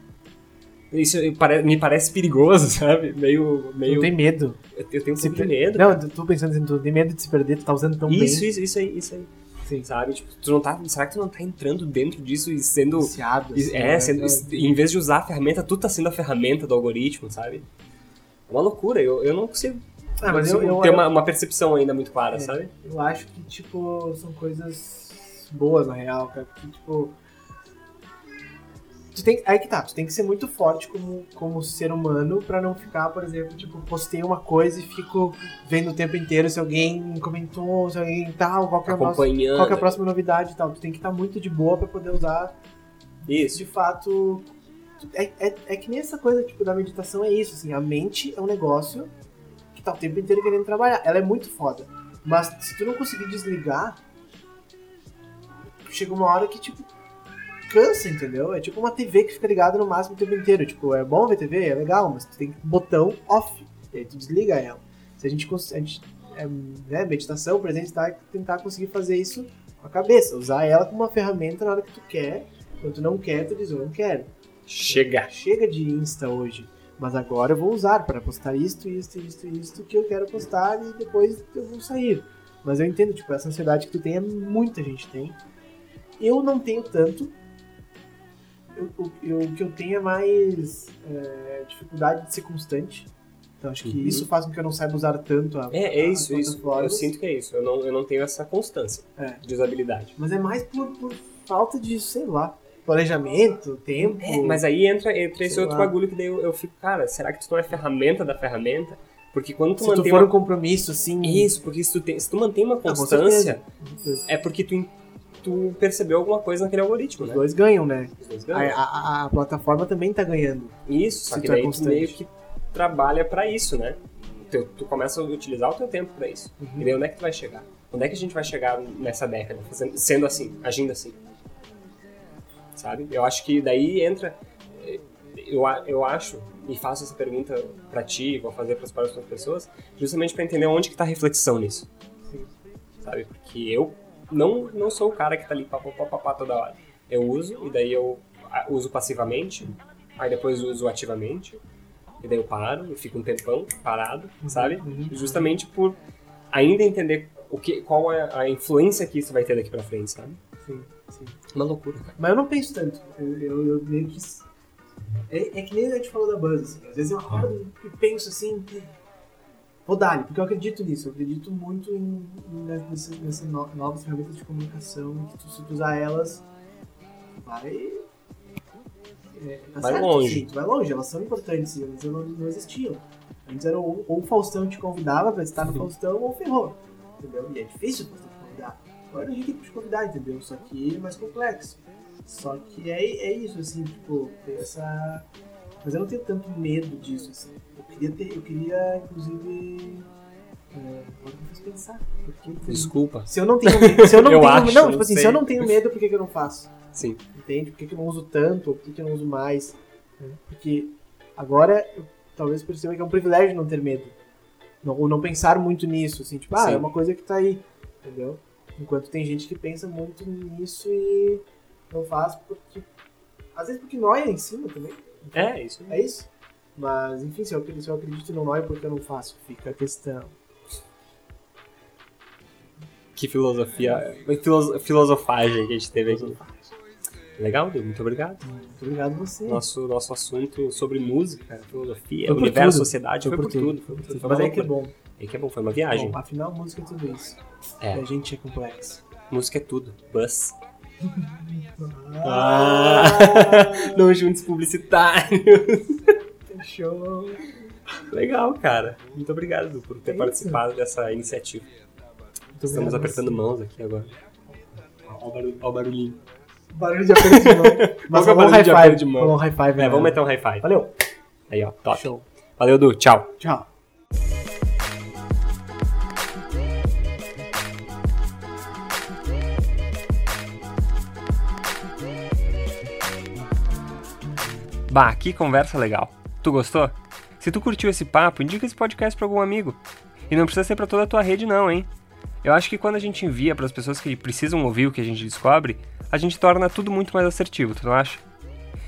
Isso me parece perigoso, sabe? Meio. meio Não tem medo. eu, eu tenho um pouco de medo. Não, eu tô pensando assim, tu tem medo de se perder, tu tá usando tão isso, bem. isso, isso aí, isso aí. Sim. Sabe? Tipo, tu não tá. Será que tu não tá entrando dentro disso e sendo. Viciado, assim, é, né? sendo, em vez de usar a ferramenta, tu tá sendo a ferramenta do algoritmo, sabe? É uma loucura, eu, eu não consigo, Ah, não mas eu, eu, ter eu, uma, uma percepção ainda muito clara, É. sabe? eu acho que, tipo, são coisas boas, na real, cara. Porque, tipo... Tu tem, aí que tá, tu tem que ser muito forte como, como ser humano pra não ficar, por exemplo, tipo, postei uma coisa e fico vendo o tempo inteiro se alguém comentou, se alguém tal, qual que é, qual que é a próxima novidade e tal. Tu tem que estar muito de boa pra poder usar Isso. de fato. É, é, é que nem essa coisa tipo, da meditação é isso, assim, a mente é um negócio que tá o tempo inteiro querendo trabalhar. Ela é muito foda. Mas se tu não conseguir desligar, chega uma hora que, tipo, cansa, entendeu? É tipo uma TV que fica ligada no máximo o tempo inteiro. Tipo, é bom ver TV, é legal, mas tu tem botão off. E aí tu desliga ela. Se a gente, a gente é, né, meditação, presente, tá, tentar conseguir fazer isso com a cabeça. Usar ela como uma ferramenta na hora que tu quer. Quando tu não quer, tu diz, eu não quero. Chega. Chega de Insta hoje. Mas agora eu vou usar para postar isto, isto, isto, isto que eu quero postar e depois eu vou sair. Mas eu entendo, tipo, essa ansiedade que tu tem, é muita gente tem. Eu não tenho tanto. Eu- o eu- o que eu tenho é mais é, dificuldade de ser constante. Então acho que Uhum. isso faz com que eu não saiba usar tanto a É, é isso, isso. Eu sinto que é isso. Eu não, eu não tenho essa constância É. de usabilidade. Mas é mais por, por falta de, sei lá, planejamento, tempo. É, mas aí entra, entra esse outro lá. bagulho que daí eu, eu fico, cara, será que tu não é ferramenta da ferramenta? Porque quando tu se tu mantém for uma... um compromisso, assim. Isso, porque se tu, tem, se tu mantém uma Ah, constância, certeza. é porque tu, tu percebeu alguma coisa naquele algoritmo, Os né? dois ganham, né? Os dois A, ganham. a- a- a plataforma também tá ganhando. Isso, só se que tu é daí tu constante. meio que trabalha pra isso, né? Tu, tu começa a utilizar o teu tempo pra isso. Uhum. E daí onde é que tu vai chegar? Onde é que a gente vai chegar nessa década, fazendo- sendo assim, agindo assim? Sabe? Eu acho que daí entra. Eu, a- eu acho, e faço essa pergunta pra ti, vou fazer pras próximas pessoas, justamente pra entender onde que tá a reflexão nisso. Sim. Sabe? Porque eu não, não sou o cara que tá ali papapá toda hora. Eu uso, e daí eu ah, uso passivamente, aí depois uso ativamente, e daí eu paro, e fico um tempão parado, sabe? uhum. Justamente por ainda entender o que, qual é a influência que isso vai ter daqui pra frente, sabe? Sim, sim. Uma loucura, cara. Mas eu não penso tanto. Eu, eu, eu meio que. É, é que nem a gente falou da Buzz, assim. Às vezes eu acordo e penso assim. Vou dar porque eu acredito nisso. Eu acredito muito em, em nessas, nessas no- novas ferramentas de comunicação. Que tu, se tu usar elas, vai. É, tá Vai certo, longe. sim, tu vai longe, elas são importantes, elas não, não existiam. Antes era ou, ou o Faustão te convidava pra estar no Uhum. Faustão ou ferrou. Entendeu? E é difícil o Faustão te convidar. Agora a gente tem que te convidar, entendeu? Só que é mais complexo. Só que é, é isso, assim, tipo, ter essa. Mas eu não tenho tanto medo disso, assim. Eu queria ter, eu queria, inclusive. É, agora me fez pensar. Porque, Desculpa. se eu não tenho medo. Se eu não Eu tenho. acho, não, tipo assim, se sei. eu não tenho medo, por que, que eu não faço? Sim. Entende? Por que, que eu não uso tanto? Ou por que, que eu não uso mais? né? Porque agora eu talvez perceba que é um privilégio não ter medo. Não, ou não pensar muito nisso, assim, tipo, ah, Sim. é uma coisa que tá aí, entendeu? Enquanto tem gente que pensa muito nisso e não faz porque. Às vezes porque noia em cima também. É, isso. É isso? Mas, enfim, se eu, acredito- se eu acredito noia, porque eu não faço? Fica a questão. Que filosofia. filoso- filosofagem que a gente teve aqui. Legal, Du, muito obrigado. Muito obrigado a você. Nosso, nosso assunto sobre música, filosofia, Foi universo, tudo. sociedade, foi, por tudo. Foi por tudo. Foi Mas aí que é bom. Aí que é bom, foi uma viagem. Bom, afinal, música é tudo isso. É. E a gente é complexo. Música é tudo. Bus. Ah, Não juntos publicitários. fechou. Legal, cara. Muito obrigado Du, por ter É participado dessa iniciativa. Muito Estamos apertando você. mãos aqui agora. Olha o barulho- olha o barulhinho. Barulho de aperto de mão. Mas é rolou um barulho high de aperto five. de mão? Rolou um high five. É, né? vamos meter um high five. Valeu. Aí, ó, top. Show. Valeu, Du. Tchau. Tchau. Bah, que conversa legal. Tu gostou? Se tu curtiu esse papo, indica esse podcast pra algum amigo. E não precisa ser pra toda a tua rede não, hein? Eu acho que quando a gente envia pras pessoas que precisam ouvir o que a gente descobre, a gente torna tudo muito mais assertivo, tu não acha?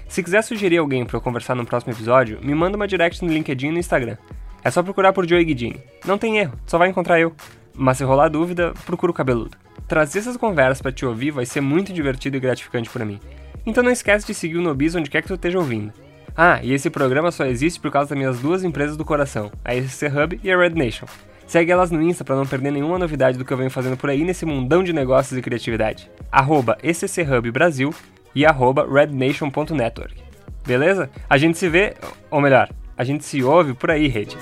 Se quiser sugerir alguém pra eu conversar no próximo episódio, me manda uma direct no LinkedIn e no Instagram. É só procurar por Joey Guidini. Não tem erro, só vai encontrar eu. Mas se rolar dúvida, procura o cabeludo. Trazer essas conversas pra te ouvir vai ser muito divertido e gratificante pra mim. Então não esquece de seguir o Nobis onde quer que tu esteja ouvindo. Ah, e esse programa só existe por causa das minhas duas empresas do coração, a SC Hub e a Red Nation. Segue elas no Insta pra não perder nenhuma novidade do que eu venho fazendo por aí nesse mundão de negócios e criatividade. Arroba Brasil e arroba rednation.network. Beleza? A gente se vê, ou melhor, a gente se ouve por aí, rede.